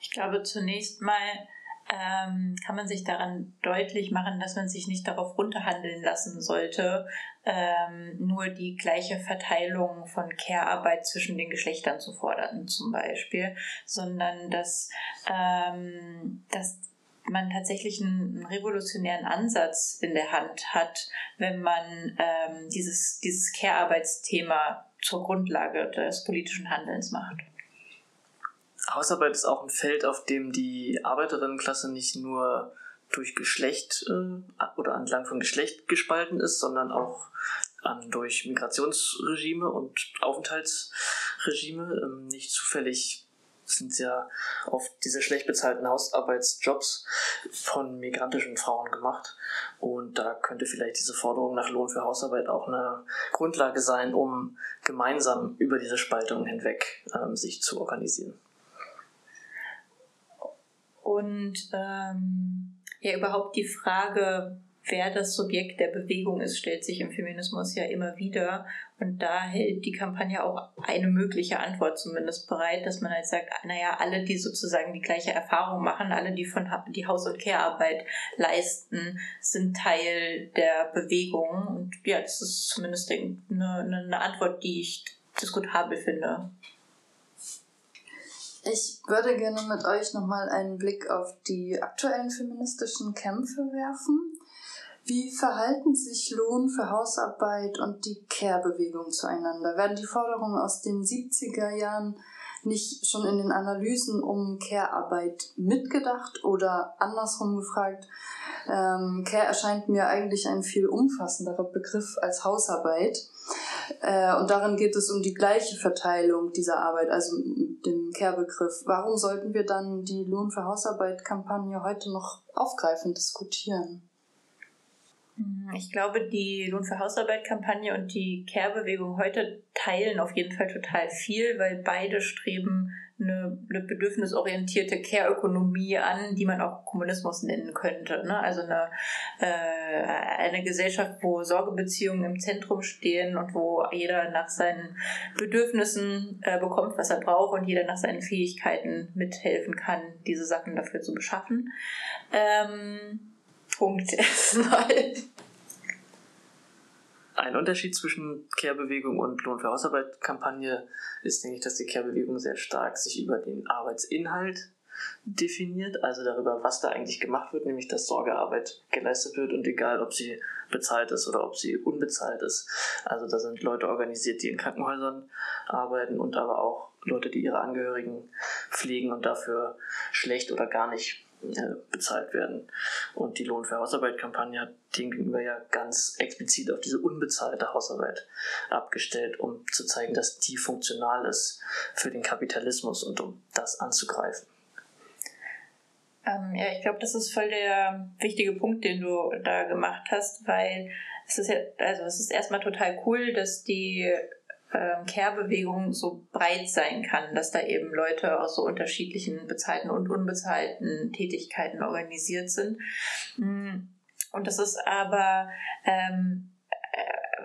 Ich glaube zunächst mal ähm, kann man sich daran deutlich machen, dass man sich nicht darauf runterhandeln lassen sollte, ähm, nur die gleiche Verteilung von Care-Arbeit zwischen den Geschlechtern zu fordern, zum Beispiel, sondern dass, ähm, dass man tatsächlich einen revolutionären Ansatz in der Hand hat, wenn man ähm, dieses, dieses Care-Arbeitsthema zur Grundlage des politischen Handelns macht. Hausarbeit ist auch ein Feld, auf dem die Arbeiterinnenklasse nicht nur durch Geschlecht äh, oder entlang von Geschlecht gespalten ist, sondern auch ähm, durch Migrationsregime und Aufenthaltsregime. Ähm, nicht zufällig sind ja oft diese schlecht bezahlten Hausarbeitsjobs von migrantischen Frauen gemacht. Und da könnte vielleicht diese Forderung nach Lohn für Hausarbeit auch eine Grundlage sein, um gemeinsam über diese Spaltung hinweg ähm, sich zu organisieren. Und ähm, ja, überhaupt die Frage, wer das Subjekt der Bewegung ist, stellt sich im Feminismus ja immer wieder. Und da hält die Kampagne auch eine mögliche Antwort zumindest bereit, dass man halt sagt, naja, alle, die sozusagen die gleiche Erfahrung machen, alle, die von die Haus- und Care-Arbeit leisten, sind Teil der Bewegung. Und ja, das ist zumindest eine, eine Antwort, die ich diskutabel finde. Ich würde gerne mit euch nochmal einen Blick auf die aktuellen feministischen Kämpfe werfen. Wie verhalten sich Lohn für Hausarbeit und die Care-Bewegung zueinander? Werden die Forderungen aus den 70er Jahren nicht schon in den Analysen um Care-Arbeit mitgedacht oder andersrum gefragt, ähm, Care erscheint mir eigentlich ein viel umfassenderer Begriff als Hausarbeit. Äh, und darin geht es um die gleiche Verteilung dieser Arbeit, also den Care-Begriff. Warum sollten wir dann die Lohn für Hausarbeit-Kampagne heute noch aufgreifen, diskutieren? Hm, ich glaube, die Lohn für Hausarbeit-Kampagne und die Care-Bewegung heute teilen auf jeden Fall total viel, weil beide streben eine, eine bedürfnisorientierte Care-Ökonomie an, die man auch Kommunismus nennen könnte. Ne? Also eine, äh, eine Gesellschaft, wo Sorgebeziehungen im Zentrum stehen und wo jeder nach seinen Bedürfnissen äh, bekommt, was er braucht und jeder nach seinen Fähigkeiten mithelfen kann, diese Sachen dafür zu beschaffen. Ähm, Punkt erstmal. Ein Unterschied zwischen Care-Bewegung und Lohn für Hausarbeit-Kampagne ist, denke ich, dass die Care-Bewegung sehr stark sich über den Arbeitsinhalt definiert, also darüber, was da eigentlich gemacht wird, nämlich dass Sorgearbeit geleistet wird und egal, ob sie bezahlt ist oder ob sie unbezahlt ist. Also da sind Leute organisiert, die in Krankenhäusern arbeiten und aber auch Leute, die ihre Angehörigen pflegen und dafür schlecht oder gar nicht bezahlt werden. Und die Lohn für Hausarbeit-Kampagne hat demgegenüber ja ganz explizit auf diese unbezahlte Hausarbeit abgestellt, um zu zeigen, dass die funktional ist für den Kapitalismus und um das anzugreifen. Ähm, ja, ich glaube, das ist voll der wichtige Punkt, den du da gemacht hast, weil es ist ja, also es ist erstmal total cool, dass die ähm, Care-Bewegung so breit sein kann, dass da eben Leute aus so unterschiedlichen bezahlten und unbezahlten Tätigkeiten organisiert sind. Mm, und das ist aber ähm,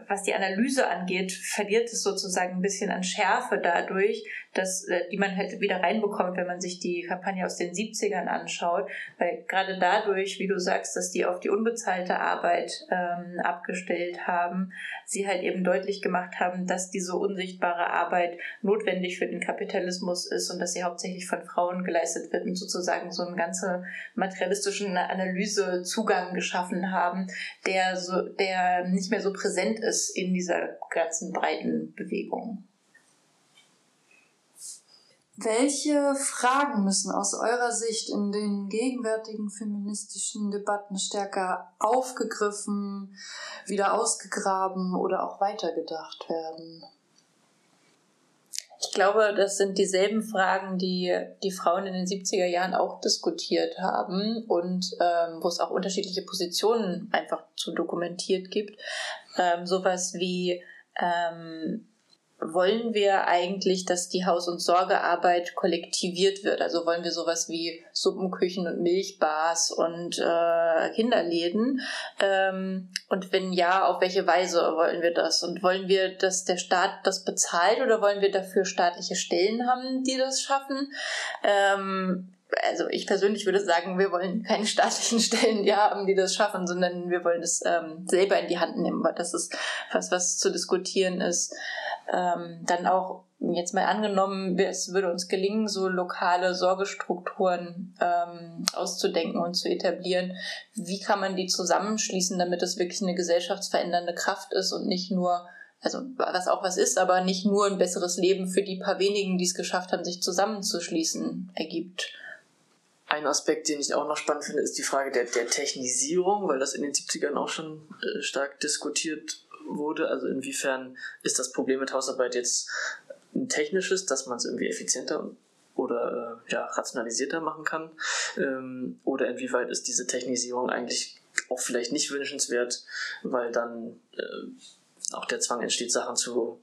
was die Analyse angeht, verliert es sozusagen ein bisschen an Schärfe dadurch, dass, äh, die man halt wieder reinbekommt, wenn man sich die Kampagne aus den 70ern anschaut. Weil gerade dadurch, wie du sagst, dass die auf die unbezahlte Arbeit ähm, abgestellt haben, sie halt eben deutlich gemacht haben, dass diese unsichtbare Arbeit notwendig für den Kapitalismus ist und dass sie hauptsächlich von Frauen geleistet wird und sozusagen so einen ganzen materialistischen Analysezugang geschaffen haben, der so, der nicht mehr so präsent ist ist in dieser ganzen breiten Bewegung. Welche Fragen müssen aus eurer Sicht in den gegenwärtigen feministischen Debatten stärker aufgegriffen, wieder ausgegraben oder auch weitergedacht werden? Ich glaube, das sind dieselben Fragen, die die Frauen in den 70er Jahren auch diskutiert haben und ähm, wo es auch unterschiedliche Positionen einfach zu dokumentiert gibt. Ähm, sowas wie ähm, wollen wir eigentlich, dass die Haus- und Sorgearbeit kollektiviert wird? Also wollen wir sowas wie Suppenküchen und Milchbars und äh, Kinderläden? Ähm, und wenn ja, auf welche Weise wollen wir das? Und wollen wir, dass der Staat das bezahlt oder wollen wir dafür staatliche Stellen haben, die das schaffen? Ähm, also ich persönlich würde sagen, wir wollen keine staatlichen Stellen die haben, die das schaffen, sondern wir wollen es ähm, selber in die Hand nehmen, weil das ist was, was zu diskutieren ist ähm, dann auch jetzt mal angenommen, es würde uns gelingen, so lokale Sorgestrukturen ähm, auszudenken und zu etablieren. Wie kann man die zusammenschließen, damit es wirklich eine gesellschaftsverändernde Kraft ist und nicht nur, also was auch was ist, aber nicht nur ein besseres Leben für die paar wenigen, die es geschafft haben, sich zusammenzuschließen, ergibt. Ein Aspekt, den ich auch noch spannend finde, ist die Frage der, der Technisierung, weil das in den 70ern auch schon äh, stark diskutiert wurde. Also inwiefern ist das Problem mit Hausarbeit jetzt ein technisches, dass man es irgendwie effizienter oder äh, ja, rationalisierter machen kann? Ähm, oder inwieweit ist diese Technisierung eigentlich auch vielleicht nicht wünschenswert, weil dann äh, auch der Zwang entsteht, Sachen zu,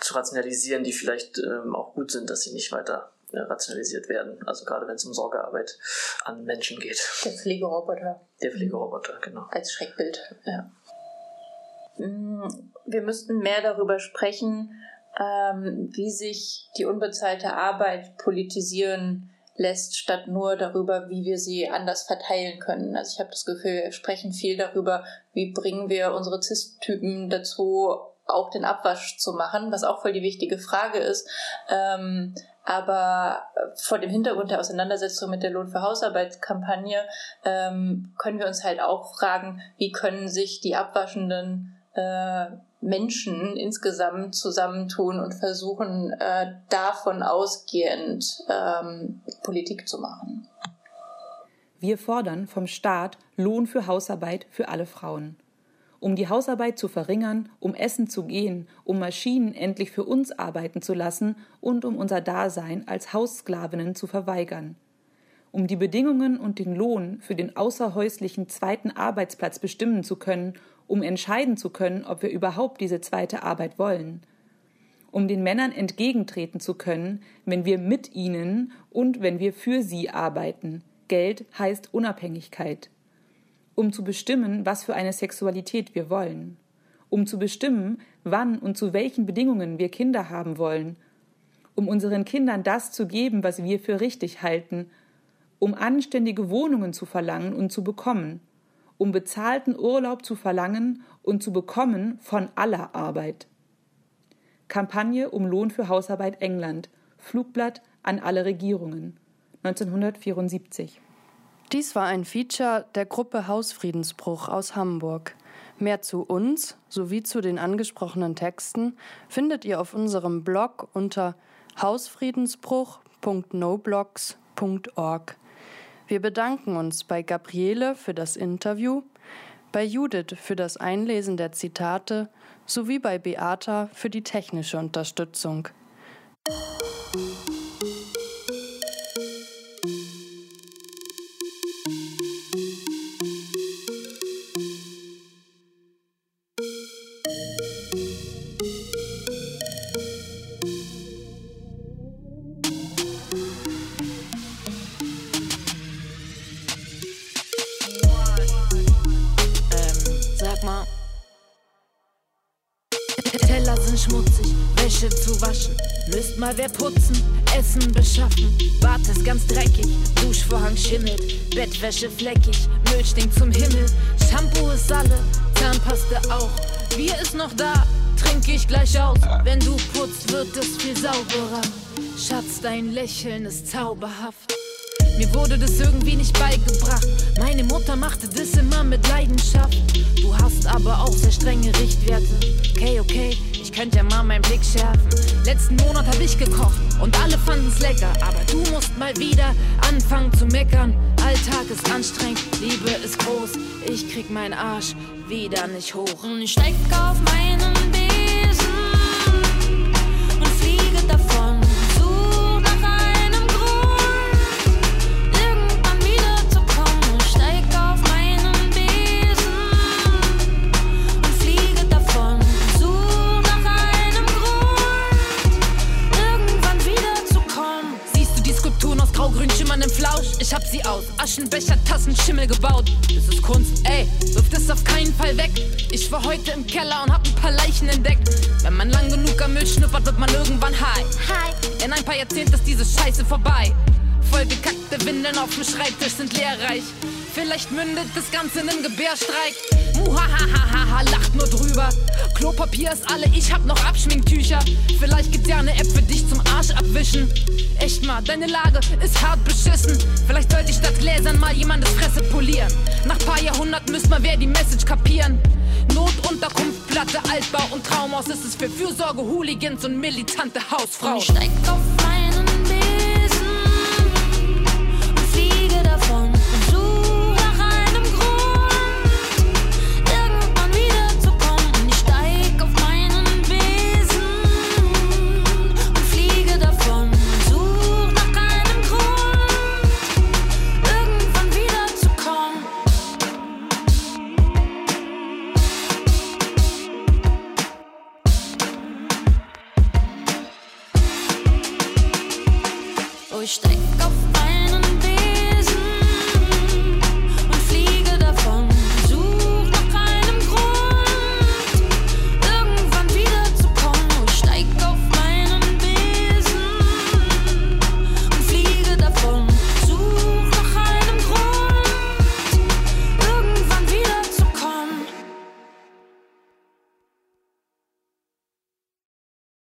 zu rationalisieren, die vielleicht ähm, auch gut sind, dass sie nicht weiter äh, rationalisiert werden. Also gerade wenn es um Sorgearbeit an Menschen geht. Der Pflegeroboter. Der Pflegeroboter, genau. Als Schreckbild, ja. Mm, wir müssten mehr darüber sprechen, ähm, wie sich die unbezahlte Arbeit politisieren lässt, statt nur darüber, wie wir sie anders verteilen können. Also ich habe das Gefühl, wir sprechen viel darüber, wie bringen wir unsere CIS-Typen dazu, auch den Abwasch zu machen, was auch voll die wichtige Frage ist. Ähm, aber vor dem Hintergrund der Auseinandersetzung mit der Lohn für Hausarbeitskampagne ähm, können wir uns halt auch fragen, wie können sich die abwaschenden äh, Menschen insgesamt zusammentun und versuchen, äh, davon ausgehend ähm, Politik zu machen. Wir fordern vom Staat Lohn für Hausarbeit für alle Frauen. Um die Hausarbeit zu verringern, um essen zu gehen, um Maschinen endlich für uns arbeiten zu lassen und um unser Dasein als Haussklavinnen zu verweigern. Um die Bedingungen und den Lohn für den außerhäuslichen zweiten Arbeitsplatz bestimmen zu können um entscheiden zu können, ob wir überhaupt diese zweite Arbeit wollen, um den Männern entgegentreten zu können, wenn wir mit ihnen und wenn wir für sie arbeiten. Geld heißt Unabhängigkeit. Um zu bestimmen, was für eine Sexualität wir wollen. Um zu bestimmen, wann und zu welchen Bedingungen wir Kinder haben wollen. Um unseren Kindern das zu geben, was wir für richtig halten. Um anständige Wohnungen zu verlangen und zu bekommen um bezahlten Urlaub zu verlangen und zu bekommen von aller Arbeit. Kampagne um Lohn für Hausarbeit England. Flugblatt an alle Regierungen. 1974. Dies war ein Feature der Gruppe Hausfriedensbruch aus Hamburg. Mehr zu uns sowie zu den angesprochenen Texten findet ihr auf unserem Blog unter hausfriedensbruch.noblogs.org. Wir bedanken uns bei Gabriele für das Interview, bei Judith für das Einlesen der Zitate sowie bei Beata für die technische Unterstützung. Mal wer putzen, Essen beschaffen. Bad ist ganz dreckig, Duschvorhang schimmelt, Bettwäsche fleckig, Müll stinkt zum Himmel. Shampoo ist alle, Zahnpaste auch. Bier ist noch da, trinke ich gleich aus. Wenn du putzt, wird es viel sauberer. Schatz, dein Lächeln ist zauberhaft. Mir wurde das irgendwie nicht beigebracht. Meine Mutter machte das immer mit Leidenschaft. Du hast aber auch sehr strenge Richtwerte. Okay, okay, ich könnte ja mal meinen Blick schärfen. Letzten Monat hab ich gekocht und alle fanden's lecker. Aber du musst mal wieder anfangen zu meckern. Alltag ist anstrengend, Liebe ist groß. Ich krieg meinen Arsch wieder nicht hoch. Und ich steig auf meinen Besen Ich hab sie aus Aschenbecher, Tassen, Schimmel gebaut. Das ist Kunst, ey, wirf das auf keinen Fall weg. Ich war heute im Keller und hab ein paar Leichen entdeckt. Wenn man lang genug am Müll schnuppert, wird man irgendwann high. Hi. In ein paar Jahrzehnten ist diese Scheiße vorbei. Vollgekackte Windeln auf dem Schreibtisch sind lehrreich. Vielleicht mündet das Ganze in einem Gebärstreik. Muhahahaha, lacht nur drüber. Klopapier ist alle, ich hab noch Abschminktücher. Vielleicht gibt's ja eine App für dich zum Arsch abwischen. Echt mal, deine Lage ist hart beschissen. Vielleicht sollte ich statt Gläsern mal jemandes Fresse polieren. Nach paar Jahrhunderten müsste mal wer die Message kapieren. Notunterkunft, Platte, Altbau und Traumhaus ist es für Fürsorge, Hooligans und militante Hausfrauen. Ich steig auf meinen